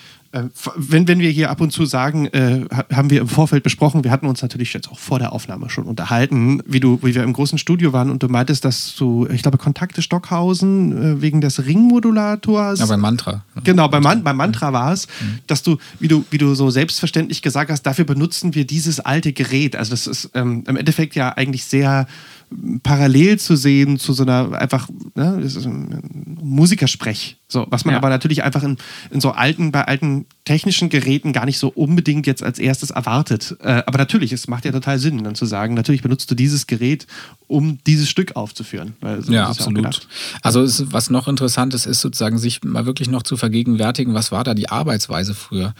wenn, wenn wir hier ab und zu sagen, äh, ha- haben wir im Vorfeld besprochen, wir hatten uns natürlich jetzt auch vor der Aufnahme schon unterhalten, wie du, wie wir im großen Studio waren und du meintest, dass du, ich glaube, Kontakte Stockhausen äh, wegen des Ringmodulators. Ja, beim Mantra. Genau, beim, Man beim Mantra war es, dass du, wie du, wie du so selbstverständlich gesagt hast, dafür benutzen wir dieses alte Gerät. Also das ist ähm, im Endeffekt ja eigentlich sehr ähm, parallel zu sehen zu so einer einfach ne, Musikersprech. So, was man Ja. aber natürlich einfach in, in so alten, bei alten technischen Geräten gar nicht so unbedingt jetzt als erstes erwartet. Äh, aber natürlich, es macht ja total Sinn, dann zu sagen, natürlich benutzt du dieses Gerät, um dieses Stück aufzuführen. So Ja, absolut. Also es, was noch interessant ist, ist sozusagen sich mal wirklich noch zu vergegenwärtigen, was war da die Arbeitsweise früher.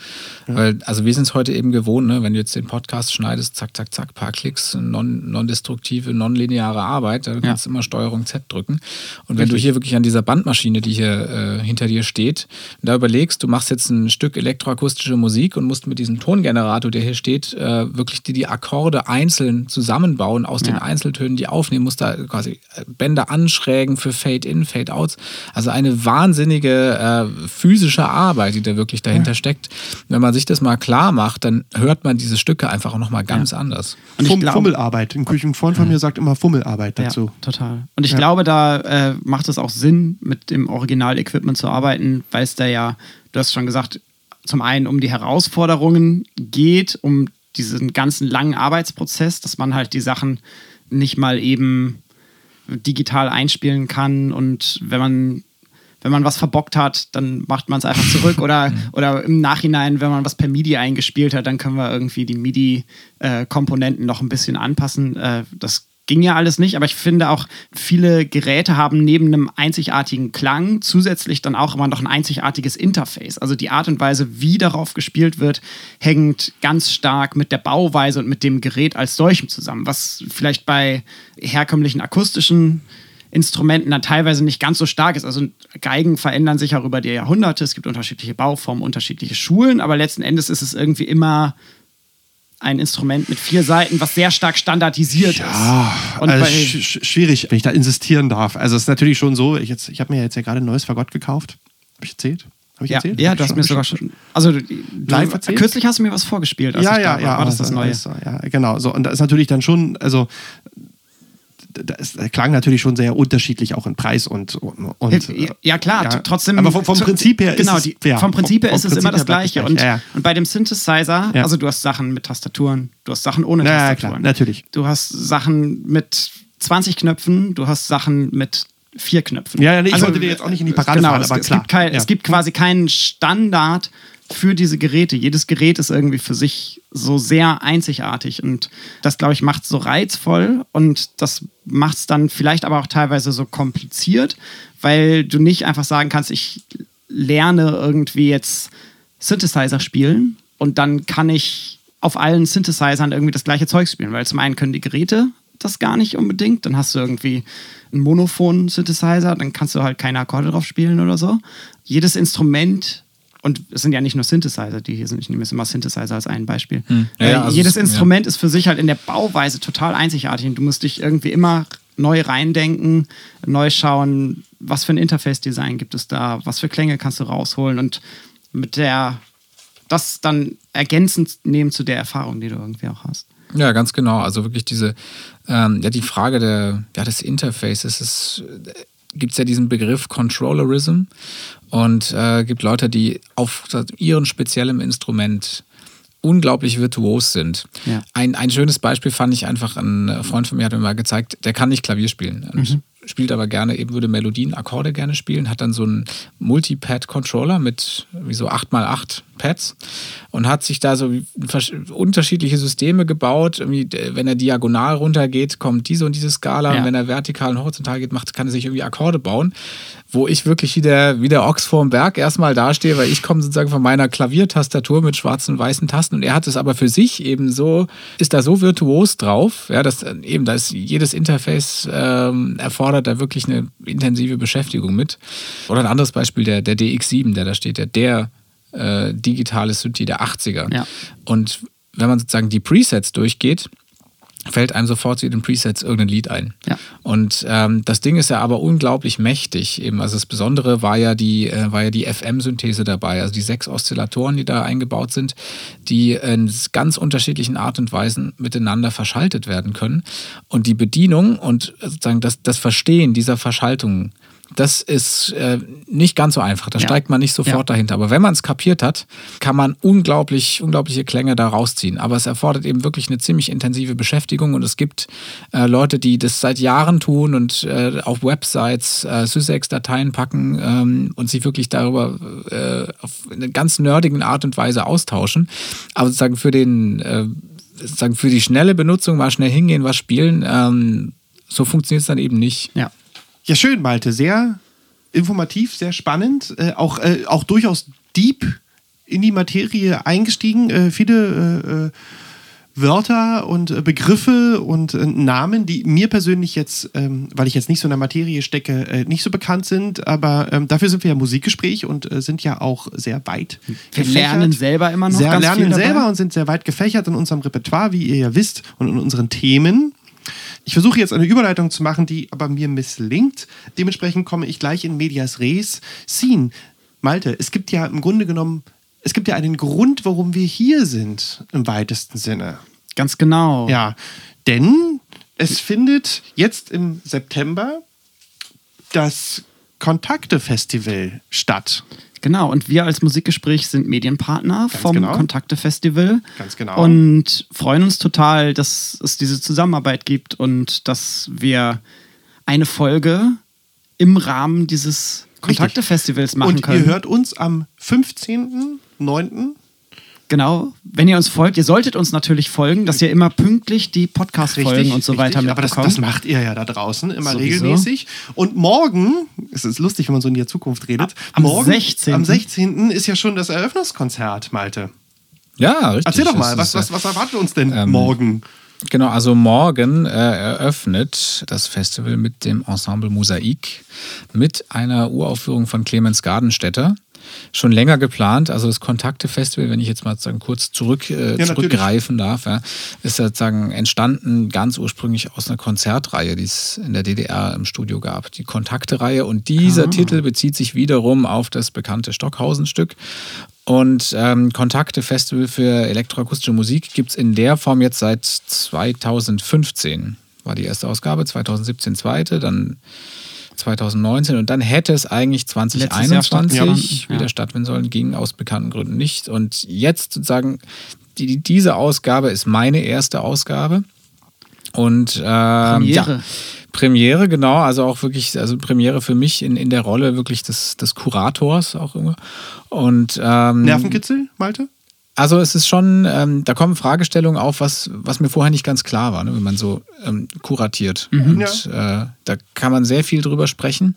Weil, also wir sind es heute eben gewohnt, ne? wenn du jetzt den Podcast schneidest, zack, zack, zack, paar Klicks, non- non-destruktive, non-lineare Arbeit, da kannst du immer Steuerung Z drücken. Und wenn du hier wirklich an dieser Bandmaschine, die hier äh, hinter dir steht, da überlegst, du machst jetzt ein Stück elektroakustische Musik und musst mit diesem Tongenerator, der hier steht, äh, wirklich die, die Akkorde einzeln zusammenbauen aus den Ja. Einzeltönen, die aufnehmen, musst da quasi äh, Bänder anschrägen für Fade-In, Fade-Outs. Also eine wahnsinnige äh, physische Arbeit, die da wirklich dahinter steckt. Wenn man sich das mal klar macht, dann hört man diese Stücke einfach auch nochmal ganz anders. Und ich Fum glaube- Fummelarbeit. Ein Küchen- ein Freund von mir sagt immer Fummelarbeit dazu. Ja, total. Und ich Ja. glaube, da äh, macht es auch Sinn, mit dem Original-Equipment zu arbeiten, weil es da ja, du hast schon gesagt, zum einen um die Herausforderungen geht, um diesen ganzen langen Arbeitsprozess, dass man halt die Sachen nicht mal eben digital einspielen kann und wenn man wenn man was verbockt hat, dann macht man es einfach zurück oder, oder im Nachhinein, wenn man was per MIDI eingespielt hat, dann können wir irgendwie die MIDI-Komponenten noch ein bisschen anpassen. Äh, das ging ja alles nicht, aber ich finde auch, viele Geräte haben neben einem einzigartigen Klang zusätzlich dann auch immer noch ein einzigartiges Interface. Also die Art und Weise, wie darauf gespielt wird, hängt ganz stark mit der Bauweise und mit dem Gerät als solchem zusammen, was vielleicht bei herkömmlichen akustischen Instrumenten dann teilweise nicht ganz so stark ist. Also Geigen verändern sich auch über die Jahrhunderte. Es gibt unterschiedliche Bauformen, unterschiedliche Schulen, aber letzten Endes ist es irgendwie immer ein Instrument mit vier Seiten, was sehr stark standardisiert Ja, ist. Und also sch sch- schwierig, wenn ich da insistieren darf. Also es ist natürlich schon so, ich, jetzt- ich habe mir jetzt ja gerade ein neues Fagott gekauft. Habe ich erzählt? Habe ich ja, erzählt? ja, Hab du hast mir sogar schon. Also, du, Live erzählt? kürzlich hast du mir was vorgespielt. ja, ja, ja. War das das Neue? ist so, ja, genau. So, und da ist natürlich dann schon, also das klang natürlich schon sehr unterschiedlich auch in Preis und. und ja, ja, klar, ja. trotzdem. Aber vom, vom Prinzip her genau, ist die, es. Ja, vom Prinzip her ist es Prinzip immer das Gleiche. gleich. Und, ja, und bei dem Synthesizer, also du hast Sachen mit Tastaturen, du hast Sachen ohne Ja, ja, Tastaturen. klar, natürlich. Du hast Sachen mit 20 Knöpfen, du hast Sachen mit vier Knöpfen. Ja, ja, nee, ich wollte dir jetzt auch nicht in die Parade genau, fahren, es, aber es, klar, Gibt kein, es gibt quasi keinen Standard für diese Geräte. Jedes Gerät ist irgendwie für sich so sehr einzigartig und das, glaube ich, macht es so reizvoll und das macht es dann vielleicht aber auch teilweise so kompliziert, weil du nicht einfach sagen kannst, ich lerne irgendwie jetzt Synthesizer spielen und dann kann ich auf allen Synthesizern irgendwie das gleiche Zeug spielen, weil zum einen können die Geräte das gar nicht unbedingt, dann hast du irgendwie einen Monophon-Synthesizer, dann kannst du halt keine Akkorde drauf spielen oder so. Jedes Instrument und es sind ja nicht nur Synthesizer, die hier sind. Ich nehme jetzt immer Synthesizer als ein Beispiel. Ja, Äh, ja, also jedes es- Instrument ist für sich halt in der Bauweise total einzigartig und du musst dich irgendwie immer neu reindenken, neu schauen, was für ein Interface-Design gibt es da, was für Klänge kannst du rausholen und mit der das dann ergänzend nehmen zu der Erfahrung, die du irgendwie auch hast. Ja, ganz genau. Also wirklich diese, ähm, ja, die Frage der, ja, des Interfaces. Es gibt ja diesen Begriff Controllerism und äh, gibt Leute, die auf ihrem speziellen Instrument unglaublich virtuos sind. Ja. Ein, ein schönes Beispiel fand ich einfach, ein Freund von mir hat mir mal gezeigt, der kann nicht Klavier spielen. Und Spielt aber gerne, eben würde Melodien, Akkorde gerne spielen, hat dann so einen Multipad-Controller mit wie so 8x8 Pads und hat sich da so unterschiedliche Systeme gebaut. Irgendwie, äh, wenn er diagonal runtergeht, kommt diese und diese Skala. Ja. Und wenn er vertikal und horizontal geht, macht, kann er sich irgendwie Akkorde bauen. Wo ich wirklich wie der, wie der Ochs vorm Berg erstmal dastehe, weil ich komme sozusagen von meiner Klaviertastatur mit schwarzen und weißen Tasten und er hat es aber für sich eben so, ist da so virtuos drauf, ja, dass äh, eben, da ist jedes Interface ähm, erfordert da wirklich eine intensive Beschäftigung mit. Oder ein anderes Beispiel, der, der DX7, der da steht, der, der äh, digitale Synthi der 80er. Ja. Und wenn man sozusagen die Presets durchgeht, fällt einem sofort zu den Presets irgendein Lied ein. Ja. Und ähm, das Ding ist ja aber unglaublich mächtig. Eben, also das Besondere war ja die, äh, war ja die FM-Synthese dabei, also die sechs Oszillatoren, die da eingebaut sind, die in ganz unterschiedlichen Art und Weisen miteinander verschaltet werden können. Und die Bedienung und sozusagen das, das Verstehen dieser Verschaltungen, das ist äh, nicht ganz so einfach. Da Ja. steigt man nicht sofort Ja. dahinter. Aber wenn man es kapiert hat, kann man unglaublich, unglaubliche Klänge da rausziehen. Aber es erfordert eben wirklich eine ziemlich intensive Beschäftigung und es gibt äh, Leute, die das seit Jahren tun und äh, auf Websites äh, Sysex-Dateien packen ähm, und sich wirklich darüber äh, auf eine ganz nerdigen Art und Weise austauschen. Aber sozusagen für den, äh, sozusagen für die schnelle Benutzung mal schnell hingehen, was spielen, ähm, so funktioniert es dann eben nicht. Ja. Ja, schön, Malte. Sehr informativ, sehr spannend. Äh, auch, äh, auch durchaus deep in die Materie eingestiegen. Äh, viele äh, äh, Wörter und äh, Begriffe und Namen, die mir persönlich jetzt, ähm, weil ich jetzt nicht so in der Materie stecke, nicht so bekannt sind. Aber ähm, dafür sind wir ja Musikgespräch und sind ja auch sehr weit Wir lernen selber immer noch ganz lernen viel dabei. selber und sind sehr weit gefächert in unserem Repertoire, wie ihr ja wisst, und in unseren Themen. Ich versuche jetzt eine Überleitung zu machen, die aber mir misslingt. Dementsprechend komme ich gleich in Medias Res. Scene. Malte, es gibt ja im Grunde genommen, es gibt ja einen Grund, warum wir hier sind, im weitesten Sinne. Ganz genau. Ja, denn es findet jetzt im September das Kontakte-Festival statt. Genau, und wir als Musikgespräch sind Medienpartner vom genau. Kontakte-Festival. Ganz genau. Und freuen uns total, dass es diese Zusammenarbeit gibt und dass wir eine Folge im Rahmen dieses Kontakte-Festivals machen Und können. ihr hört uns am 15.09. Genau, wenn ihr uns folgt, ihr solltet uns natürlich folgen, dass ihr immer pünktlich die Podcast-Folgen und so weiter richtig. Aber das, mitbekommt. das macht ihr ja da draußen immer Sowieso. regelmäßig. Und morgen, es ist lustig, wenn man so in die Zukunft redet, Am morgen, 16.. am 16. ist ja schon das Eröffnungskonzert, Malte. Ja, richtig. Erzähl doch mal, was, was, was erwartet uns denn ähm, morgen? Genau, also morgen äh, eröffnet das Festival mit dem Ensemble Mosaik mit einer Uraufführung von Clemens Gardenstädter. Schon länger geplant, also das Kontakte-Festival, wenn ich jetzt mal sozusagen kurz zurück, äh, natürlich. zurückgreifen darf, ja, ist sozusagen entstanden ganz ursprünglich aus einer Konzertreihe, die es in der DDR im Studio gab, die Kontakte-Reihe. Und dieser Titel bezieht sich wiederum auf das bekannte Stockhausen-Stück. Und ähm, Kontakte Festival für elektroakustische Musik gibt es in der Form jetzt seit 2015. war die erste Ausgabe, 2017 zweite, dann 2019 und dann hätte es eigentlich 2021 Jahr wieder ja. stattfinden sollen, ging aus bekannten Gründen nicht. Und jetzt sozusagen, die, diese Ausgabe ist meine erste Ausgabe. Und ähm, Premiere. Ja, Premiere, genau, also auch wirklich, also Premiere für mich in, in der Rolle wirklich des, des Kurators auch immer. Und ähm, Nervenkitzel, Malte? Also es ist schon, ähm, da kommen Fragestellungen auf, was, was mir vorher nicht ganz klar war, ne, wenn man so ähm, kuratiert. Und äh, da kann man sehr viel drüber sprechen.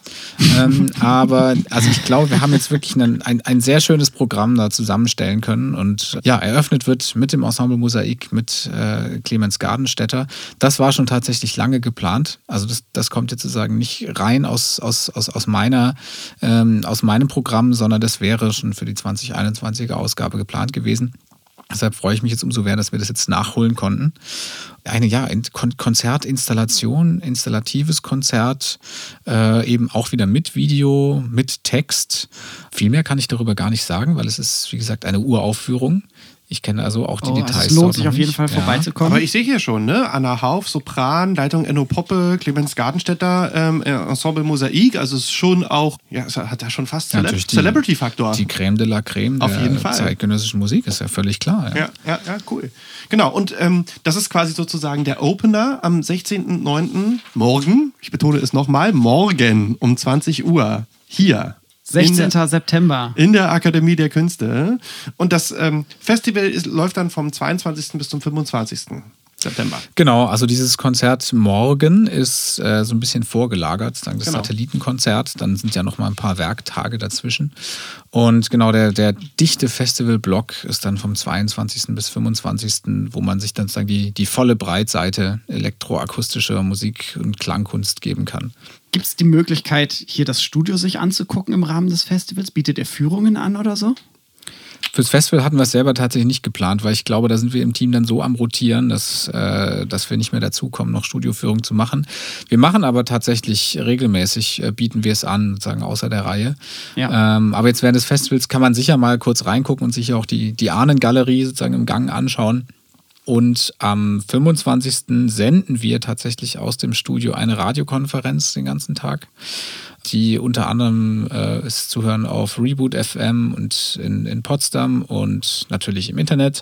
ähm, aber also ich glaube, wir haben jetzt wirklich einen, ein, ein sehr schönes Programm da zusammenstellen können. Und ja, eröffnet wird mit dem Ensemble Mosaik, mit äh, Clemens Gardenstädter. Das war schon tatsächlich lange geplant. Also das, das kommt jetzt sozusagen nicht rein aus, aus, aus, aus, meiner, ähm, aus meinem Programm, sondern das wäre schon für die 2021er Ausgabe geplant gewesen. Deshalb freue ich mich jetzt umso mehr, dass wir das jetzt nachholen konnten. Eine ja, Kon Konzertinstallation, installatives Konzert, äh, eben auch wieder mit Video, mit Text. Viel mehr kann ich darüber gar nicht sagen, weil es ist, wie gesagt, eine Uraufführung. Ich kenne also auch die Oh, Details. es lohnt sich auf jeden. Fall Ja. vorbeizukommen. Aber ich sehe hier schon, ne? Anna Hauf, Sopran, Leitung Enno Poppe, Clemens Gardenstädter, ähm, äh, Ensemble Mosaik. Also es ist schon auch, ja, es hat da schon fast Ja, die- Celebrity-Faktor. Die Creme de la Creme Auf der jeden Fall. zeitgenössischen Musik, ist ja völlig klar. Ja. Ja, ja, ja, cool. Genau, und ähm, das ist quasi sozusagen der Opener am 16.09. morgen. Ich betone es nochmal, morgen um 20 Uhr hier. In 16. der- September. in der Akademie der Künste. Und das ähm, Festival ist, läuft dann vom 22. bis zum 25. September. Genau, also dieses Konzert morgen ist äh, so ein bisschen vorgelagert, sozusagen das Genau. Satellitenkonzert. Dann sind ja noch mal ein paar Werktage dazwischen. Und genau, der, der dichte Festivalblock ist dann vom 22. bis 25., wo man sich dann sozusagen die, die volle Breitseite elektroakustischer Musik und Klangkunst geben kann. Gibt es die Möglichkeit, hier das Studio sich anzugucken im Rahmen des Festivals? Bietet er Führungen an oder so? Fürs Festival hatten wir es selber tatsächlich nicht geplant, weil ich glaube, da sind wir im Team dann so am Rotieren, dass, äh, dass wir nicht mehr dazukommen, noch Studioführung zu machen. Wir machen aber tatsächlich regelmäßig, äh, bieten wir es an, sozusagen außer der Reihe. Ja. Ähm, aber jetzt während des Festivals kann man sicher mal kurz reingucken und sich auch die, die Ahnengalerie sozusagen im Gang anschauen. Und am 25. senden wir tatsächlich aus dem Studio eine Radiokonferenz den ganzen Tag, die unter anderem äh, ist zu hören auf Reboot FM und in, in Potsdam und natürlich im Internet.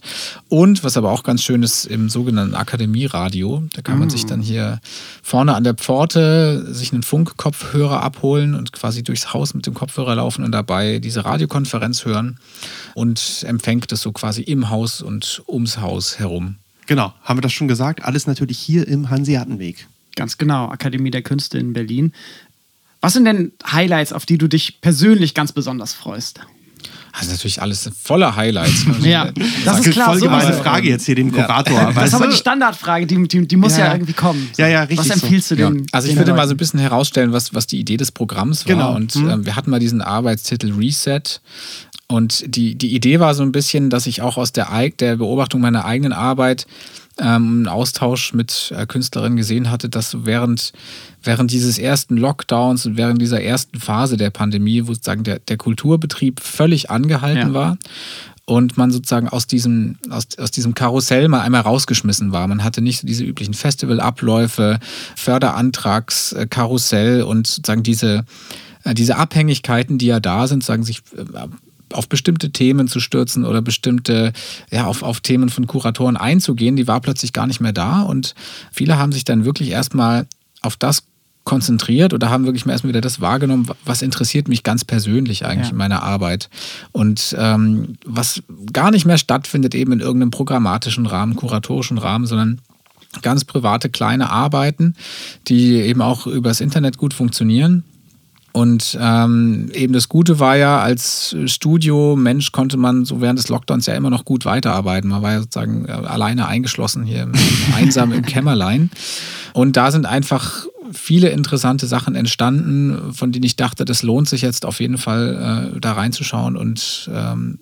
Und was aber auch ganz schön ist, im sogenannten Akademieradio. Da kann man sich dann hier vorne an der Pforte sich einen Funkkopfhörer abholen und quasi durchs Haus mit dem Kopfhörer laufen und dabei diese Radiokonferenz hören und empfängt es so quasi im Haus und ums Haus herum. Genau, haben wir das schon gesagt? Alles natürlich hier im Hanseatenweg. Ganz genau, Akademie der Künste in Berlin. Was sind denn Highlights, auf die du dich persönlich ganz besonders freust? Also natürlich alles voller Highlights. Ja, das ist klar. Voll gemeine. Frage jetzt hier dem Kurator. Das weißt ist aber die Standardfrage, die, die, die muss ja, Ja, ja. irgendwie kommen. Ja, ja, richtig Was so. empfiehlst du Ja. den? Also ich den würde mal so ein bisschen herausstellen, was, was die Idee des Programms war. Genau. Und Hm. ähm, wir hatten mal diesen Arbeitstitel Reset. Und die, die Idee war so ein bisschen, dass ich auch aus der, eig- der Beobachtung meiner eigenen Arbeit ähm, einen Austausch mit äh, Künstlerinnen gesehen hatte, dass während, während dieses ersten Lockdowns und während dieser ersten Phase der Pandemie, wo sozusagen der, der Kulturbetrieb völlig angehalten Ja. war, und man sozusagen aus diesem, aus, aus diesem Karussell mal einmal rausgeschmissen war. Man hatte nicht so diese üblichen Festivalabläufe, Förderantragskarussell Karussell und sozusagen diese, äh, diese Abhängigkeiten, die ja da sind, sagen sich äh, auf bestimmte Themen zu stürzen oder bestimmte, ja, auf, auf Themen von Kuratoren einzugehen, die war plötzlich gar nicht mehr da. Und viele haben sich dann wirklich erstmal auf das konzentriert oder haben wirklich mal erstmal wieder das wahrgenommen, was interessiert mich ganz persönlich eigentlich Ja. in meiner Arbeit. Und ähm, was gar nicht mehr stattfindet, eben in irgendeinem programmatischen Rahmen, kuratorischen Rahmen, sondern ganz private kleine Arbeiten, die eben auch übers Internet gut funktionieren. Und ähm, eben das Gute war ja, als Studio-Mensch konnte man so während des Lockdowns ja immer noch gut weiterarbeiten. Man war ja sozusagen äh, alleine eingeschlossen hier, einsam im Kämmerlein. Und da sind einfach viele interessante Sachen entstanden, von denen ich dachte, das lohnt sich jetzt auf jeden Fall äh, da reinzuschauen und ähm,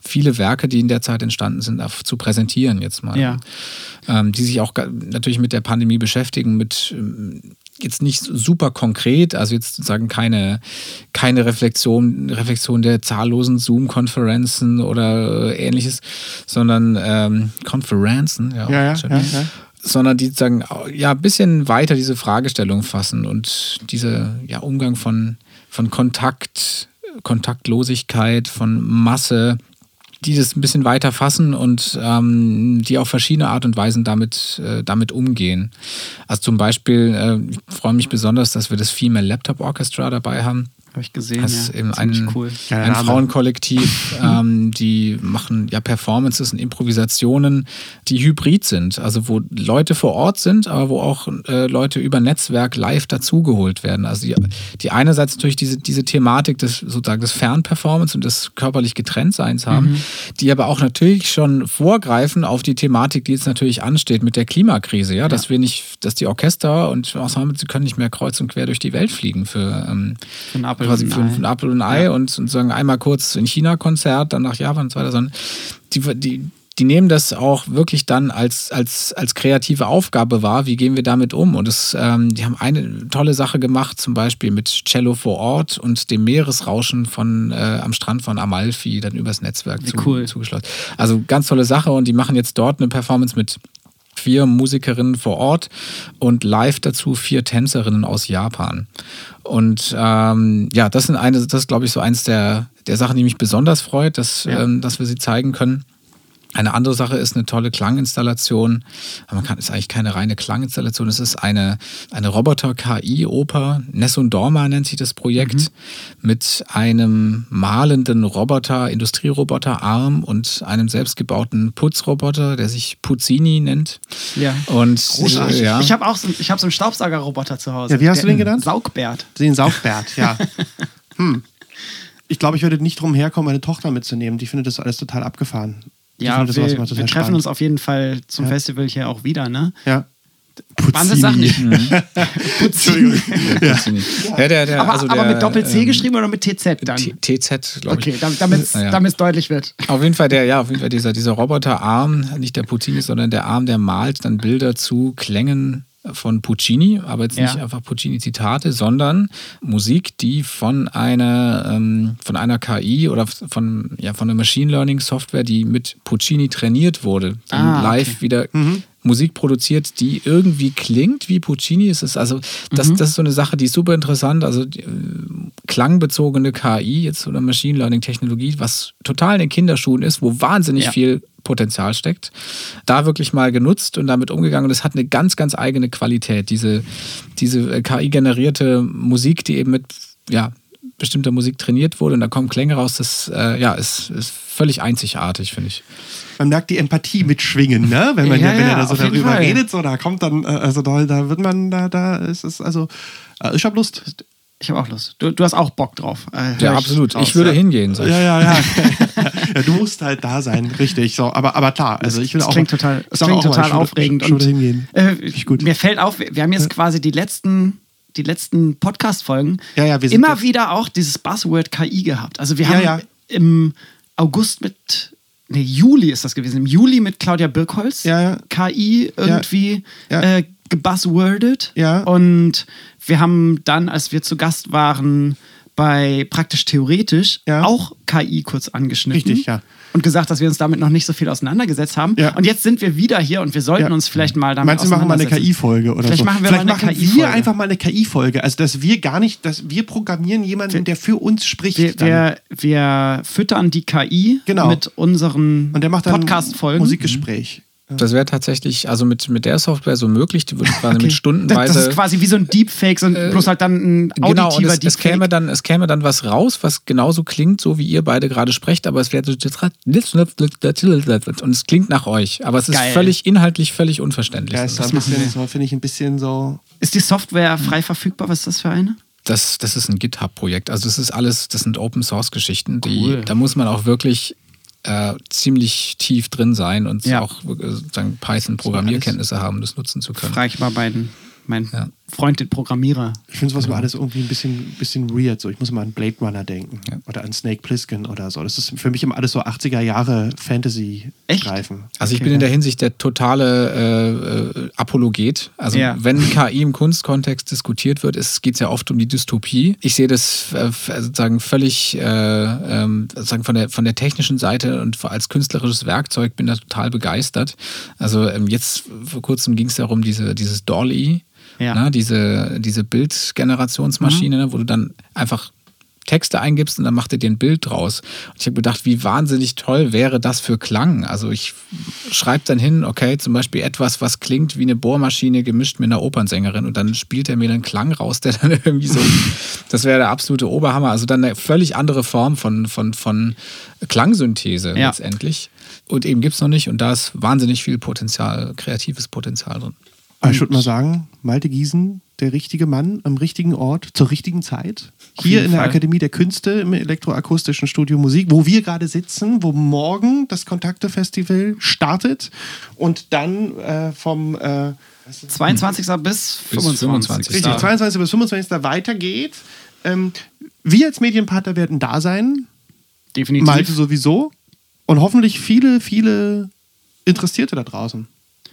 viele Werke, die in der Zeit entstanden sind, auf, zu präsentieren jetzt mal. Ja. Ähm, die sich auch natürlich mit der Pandemie beschäftigen, mit ähm, jetzt nicht super konkret, also jetzt sozusagen keine, keine Reflexion, Reflexion der zahllosen Zoom-Konferenzen oder äh, ähnliches, sondern ähm, Konferenzen, ja, Ja, ja, ja, ja. sondern die sagen, ja, ein bisschen weiter diese Fragestellung fassen und dieser ja, Umgang von, von Kontakt, Kontaktlosigkeit, von Masse, die das ein bisschen weiter fassen und ähm, die auf verschiedene Art und Weisen damit, äh, damit umgehen. Also zum Beispiel, äh, ich freue mich besonders, dass wir das Female Laptop Orchestra dabei haben. Habe ich gesehen. Das ist ja. eben ein, cool. ein Frauenkollektiv, ähm, die machen ja Performances und Improvisationen, die hybrid sind. Also wo Leute vor Ort sind, aber wo auch äh, Leute über Netzwerk live dazugeholt werden. Also die, die einerseits natürlich diese, diese Thematik des sozusagen des Fernperformance und des körperlich Getrenntseins haben, Mhm. die aber auch natürlich schon vorgreifen auf die Thematik, die jetzt natürlich ansteht mit der Klimakrise, ja, dass wir nicht, dass die Orchester und Ensemble, sie können nicht mehr kreuz und quer durch die Welt fliegen für ähm, Für Apfel quasi und für, für ein Apfel und ein Ei und, und sagen einmal kurz in China Konzert, dann nach Japan und so weiter, sondern die, die, die nehmen das auch wirklich dann als, als, als kreative Aufgabe wahr, wie gehen wir damit um? Und es, ähm, die haben eine tolle Sache gemacht, zum Beispiel mit Cello vor Ort und dem Meeresrauschen von, äh, am Strand von Amalfi dann übers Netzwerk zu, cool. zugeschlossen. Also ganz tolle Sache und die machen jetzt dort eine Performance mit vier Musikerinnen vor Ort und live dazu vier Tänzerinnen aus Japan. Und ähm, ja, das sind eine, das ist, glaube ich, so eins der, der Sachen, die mich besonders freut, dass, Ja. ähm, dass wir sie zeigen können. Eine andere Sache ist eine tolle Klanginstallation. Aber man kann, ist eigentlich keine reine Klanginstallation. Es ist eine, eine Roboter-KI-Oper. Nessun Dorma nennt sich das Projekt. Mit einem malenden Roboter, Industrieroboterarm und einem selbstgebauten Putzroboter, der sich Puzzini nennt. Ja. Und Großartig. äh, ja. Ich habe auch so, ich hab so einen Staubsaugerroboter zu Hause. Ja, wie hast du den genannt? Saugbert. Den Saugbert, ja. hm. Ich glaube, ich würde nicht drum herkommen, meine Tochter mitzunehmen. Die findet das alles total abgefahren. Ja, das wir, wir treffen spannend. uns auf jeden Fall zum Ja. Festival hier auch wieder, ne? Ja. Wahnsinn Sachen. Entschuldigung. Puzzini. Ja, der, der, Aber, also aber der, mit Doppel-C ähm, geschrieben oder mit TZ dann? T- TZ, glaube ich. Okay, damit es Ja. deutlich wird. Auf jeden Fall der, ja, auf jeden Fall dieser, dieser Roboterarm, nicht der Puccini, sondern der Arm, der malt dann Bilder zu Klängen von Puccini, aber jetzt nicht Ja. einfach Puccini-Zitate, sondern Musik, die von einer, ähm, von einer KI oder von, ja, von einer Machine Learning Software, die mit Puccini trainiert wurde, Ah, live okay. wieder Musik produziert, die irgendwie klingt wie Puccini. Es ist also, das, Mhm. das ist so eine Sache, die ist super interessant. Also die, äh, klangbezogene KI, jetzt oder Machine Learning Technologie, was total in den Kinderschuhen ist, wo wahnsinnig Ja. viel Potenzial steckt, da wirklich mal genutzt und damit umgegangen. Und es hat eine ganz, ganz eigene Qualität. Diese, diese äh, KI-generierte Musik, die eben mit ja, bestimmter Musik trainiert wurde und da kommen Klänge raus, das äh, ja, ist, ist völlig einzigartig, finde ich. Man merkt die Empathie mitschwingen, ne? Wenn man Ja, ja, wenn ja, er da so darüber Fall. redet, so da kommt dann, äh, also da, da wird man, da, da ist es, also, äh, ich habe Lust. Ich habe auch Lust. Du, du hast auch Bock drauf. Äh, Ja, ich absolut. raus, Ich würde ja. hingehen. Ich. Ja, ja, ja. ja. Du musst halt da sein, richtig. So, aber, aber klar, also ich will Das auch. klingt total, das klingt auch total ich würde- aufregend. Ich würde und, hingehen. Äh, ich gut. Mir fällt auf, wir haben jetzt quasi die letzten, die letzten Podcast-Folgen Ja, ja, immer jetzt- wieder auch dieses Buzzword KI gehabt. Also wir haben ja. im August mit, nee, Juli ist das gewesen, im Juli mit Claudia Birkholz Ja, ja. KI irgendwie Ja. Äh, gebuzzwordet. Ja. Und wir haben dann, als wir zu Gast waren, bei praktisch theoretisch Ja. auch KI kurz angeschnitten. Richtig, ja. Und gesagt, dass wir uns damit noch nicht so viel auseinandergesetzt haben. Ja. Und jetzt sind wir wieder hier und wir sollten Ja. uns vielleicht mal damit Meinst du, wir machen mal eine. KI-Folge oder Vielleicht so? machen wir Vielleicht mal eine machen KI-Folge. wir einfach mal eine KI-Folge. Also, dass wir gar nicht, dass wir programmieren jemanden, der für uns spricht. Wir, wir, wir füttern die KI Genau. mit unseren Und der macht dann Podcast-Folgen. Musikgespräch. Das wäre tatsächlich, also mit, mit der Software so möglich, die würde quasi Okay. mit stundenweise. Das, das ist quasi wie so ein Deepfake, so ein, bloß halt dann ein auditiver Genau, und es, es, Deepfake. käme dann, es käme dann was raus, was genauso klingt, so wie ihr beide gerade sprecht, aber es wäre und es klingt nach euch. Aber es ist Geil. völlig inhaltlich völlig unverständlich. Ja, ist Das wir. so, finde ich ein bisschen so. Ist die Software frei verfügbar? Was ist das für eine? Das, das ist ein GitHub-Projekt. Also das ist alles, das sind Open Source Geschichten, die Cool. da muss man auch wirklich äh, ziemlich tief drin sein und Ja. auch äh, sozusagen Python-Programmierkenntnisse haben, um das nutzen zu können. Frage ich mal meinen, meinen Ja. Freund den Programmierer. Ich finde sowas immer alles irgendwie ein bisschen, bisschen weird. So, ich muss immer an Blade Runner denken. Ja. Oder an Snake Plissken oder so. Das ist für mich immer alles so 80er Jahre Fantasy-Greifen. Also ich Okay. bin in der Hinsicht der totale äh, äh, Apologet. Also Ja. wenn KI im Kunstkontext diskutiert wird, geht es ja oft um die Dystopie. Ich sehe das äh, f- sozusagen völlig äh, ähm, sozusagen von der von der technischen Seite und als künstlerisches Werkzeug bin da total begeistert. Also ähm, jetzt vor kurzem ging es darum, diese, dieses Dolly, Ja. ne, diese, diese Bildgenerationsmaschine, ne, wo du dann einfach Texte eingibst und dann macht er dir ein Bild draus. Und ich habe gedacht, wie wahnsinnig toll wäre das für Klang. Also ich schreibe dann hin, okay, zum Beispiel etwas, was klingt wie eine Bohrmaschine gemischt mit einer Opernsängerin und dann spielt er mir einen Klang raus, der dann irgendwie so, das wäre der absolute Oberhammer. Also dann eine völlig andere Form von, von, von Klangsynthese Ja. letztendlich. Und eben gibt es noch nicht und da ist wahnsinnig viel Potenzial, kreatives Potenzial drin. Aber ich würde mal sagen, Malte Giesen, der richtige Mann am richtigen Ort zur richtigen Zeit. Hier in der Fall. Akademie der Künste im elektroakustischen Studio Musik, wo wir gerade sitzen, wo morgen das Kontakte-Festival startet und dann äh, vom äh, 22. bis Bis 25. 25. richtig, Da. 22. bis 25. weitergeht. Ähm, wir als Medienpartner werden da sein, Definitiv. Malte sowieso und hoffentlich viele, viele Interessierte da draußen.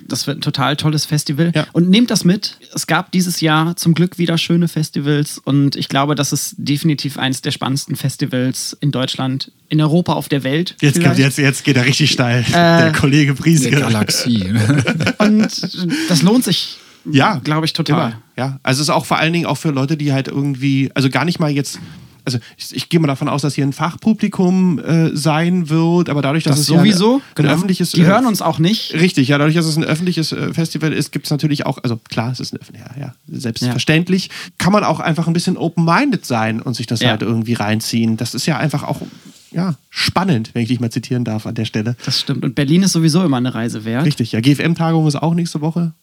Das wird ein total tolles Festival. Ja. Und nehmt das mit. Es gab dieses Jahr zum Glück wieder schöne Festivals und ich glaube, das ist definitiv eines der spannendsten Festivals in Deutschland, in Europa, auf der Welt. Jetzt, vielleicht. jetzt, jetzt geht er richtig steil, der Kollege Prieske. Galaxie. Und das lohnt sich, Ja, glaube ich, total. Immer, ja. Also es ist auch vor allen Dingen auch für Leute, die halt irgendwie, also gar nicht mal jetzt, also ich, ich gehe mal davon aus, dass hier ein Fachpublikum äh, sein wird, aber dadurch, dass Das es sowieso. ja ein, ein öffentliches, Die äh, hören uns auch nicht. Richtig, ja, dadurch, dass es ein öffentliches äh, Festival ist, gibt es natürlich auch, also klar, es ist ein öffentlich- ja, ja, selbstverständlich, kann man auch einfach ein bisschen open-minded sein und sich das Ja. halt irgendwie reinziehen. Das ist ja einfach auch ja, spannend, wenn ich dich mal zitieren darf an der Stelle. Das stimmt. Und Berlin ist sowieso immer eine Reise wert. Richtig, ja, GFM-Tagung ist auch nächste Woche.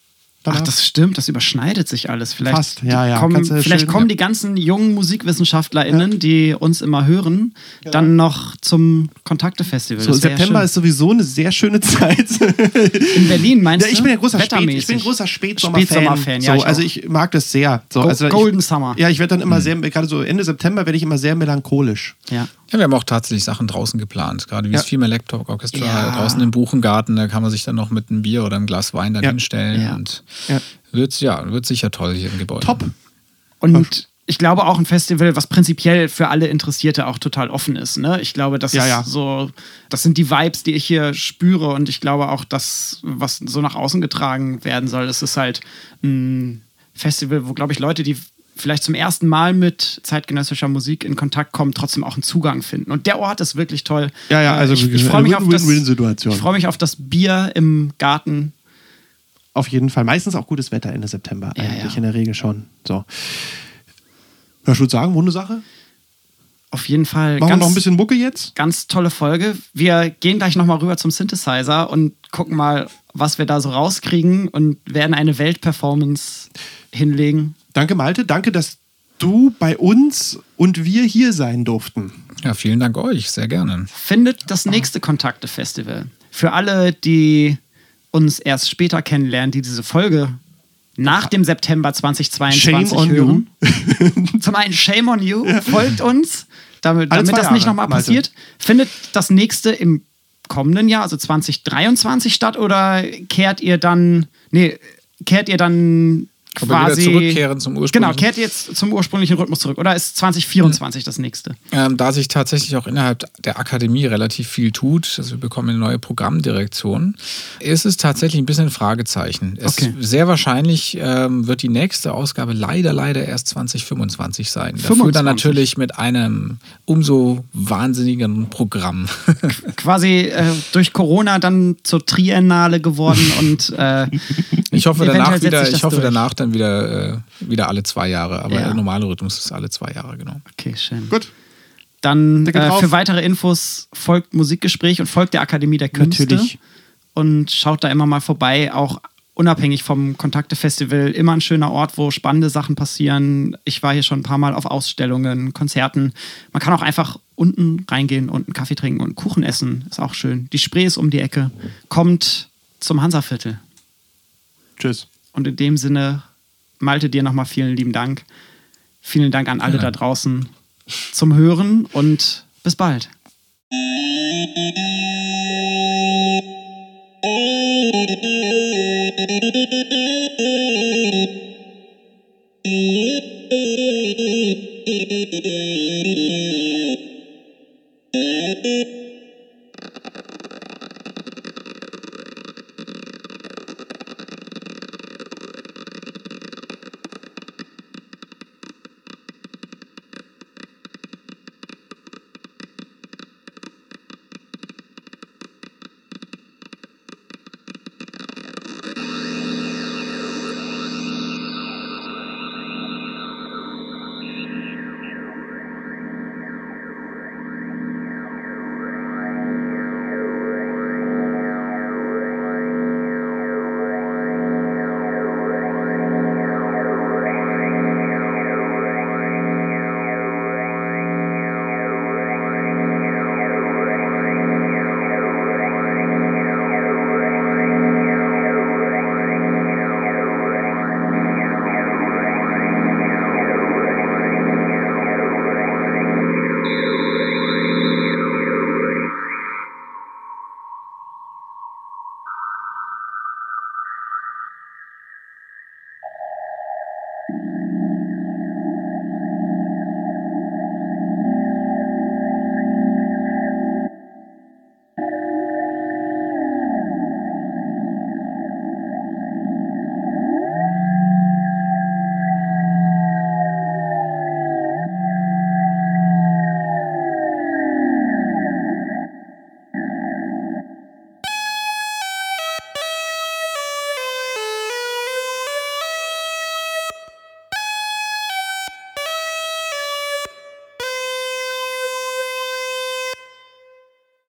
Ach, danach. das stimmt, das überschneidet sich alles. Vielleicht, Fast, ja, ja. Kommen, vielleicht schön- kommen ja. die ganzen jungen MusikwissenschaftlerInnen, die uns immer hören, dann noch zum Kontakte-Festival. So, September ist sowieso eine sehr schöne Zeit. in Berlin, meinst Ja, du? ich bin ja großer, Spät, ich bin großer Spätsommer-Fan. Spätsommer-Fan, ja, so, ich also ich mag das sehr. So, also ich, Golden Summer. Ja, ich werde dann immer sehr, gerade so Ende September werde ich immer sehr melancholisch. Ja. Ja, wir haben auch tatsächlich Sachen draußen geplant. Gerade wie Ja. das Film Electric Orchestra Ja. draußen im Buchengarten, da kann man sich dann noch mit einem Bier oder einem Glas Wein dann Ja. hinstellen. Und Ja. wird, ja, wird sicher toll hier im Gebäude. Top. Und ich glaube auch ein Festival, was prinzipiell für alle Interessierte auch total offen ist. Ne? Ich glaube, das Ja, ist ja. so, das sind die Vibes, die ich hier spüre und ich glaube auch, dass was so nach außen getragen werden soll, es ist halt ein Festival, wo glaube ich Leute, die vielleicht zum ersten Mal mit zeitgenössischer Musik in Kontakt kommen, trotzdem auch einen Zugang finden. Und der Ort ist wirklich toll. Ja, ja, also ich, ich freue mich auf das. Ich freue mich auf das Bier im Garten. Auf jeden Fall. Meistens auch gutes Wetter Ende September. Ja, eigentlich ja. in der Regel schon. So. Ja, ich würde sagen, Wundersache. Auf jeden Fall. Machen wir noch ein bisschen Mucke jetzt? ganz tolle Folge. Wir gehen gleich nochmal rüber zum Synthesizer und gucken mal, was wir da so rauskriegen und werden eine Weltperformance hinlegen. Danke, Malte. Danke, dass du bei uns und wir hier sein durften. Ja, vielen Dank euch, sehr gerne. Findet das nächste Kontakte-Festival. Für alle, die uns erst später kennenlernen, die diese Folge nach dem September 2022 Shame on hören. Zum einen Shame on you, folgt uns, damit, damit das nicht nochmal Malte. passiert. Findet das nächste im kommenden Jahr, also 2023 statt oder kehrt ihr dann, nee, kehrt ihr dann Können wir wieder quasi zurückkehren zum Genau, ursprünglichen? kehrt ihr jetzt zum ursprünglichen Rhythmus zurück oder ist 2024 das nächste? Ähm, da sich tatsächlich auch innerhalb der Akademie relativ viel tut, also wir bekommen eine neue Programmdirektion, ist es tatsächlich ein bisschen ein Fragezeichen. Es Okay. Sehr wahrscheinlich ähm, wird die nächste Ausgabe leider, leider erst 2025 sein. Dafür 25. dann natürlich mit einem umso wahnsinnigeren Programm. Quasi äh, durch Corona dann zur Triennale geworden und äh, Ich hoffe danach setzt wieder, ich hoffe durch. danach dann wieder, äh, wieder alle zwei Jahre. Aber Ja. der normale Rhythmus ist alle zwei Jahre, genau. okay, schön. Gut. Dann äh, für weitere Infos folgt Musikgespräch und folgt der Akademie der Künste. Natürlich. Und schaut da immer mal vorbei, auch unabhängig vom Kontakte-Festival. Immer ein schöner Ort, wo spannende Sachen passieren. Ich war hier schon ein paar Mal auf Ausstellungen, Konzerten. Man kann auch einfach unten reingehen und einen Kaffee trinken und einen Kuchen essen. Ist auch schön. Die Spree ist um die Ecke. Kommt zum Hansaviertel. Tschüss. Und in dem Sinne, Malte, dir nochmal vielen lieben Dank. Vielen Dank an alle Ja. da draußen zum Hören und bis bald.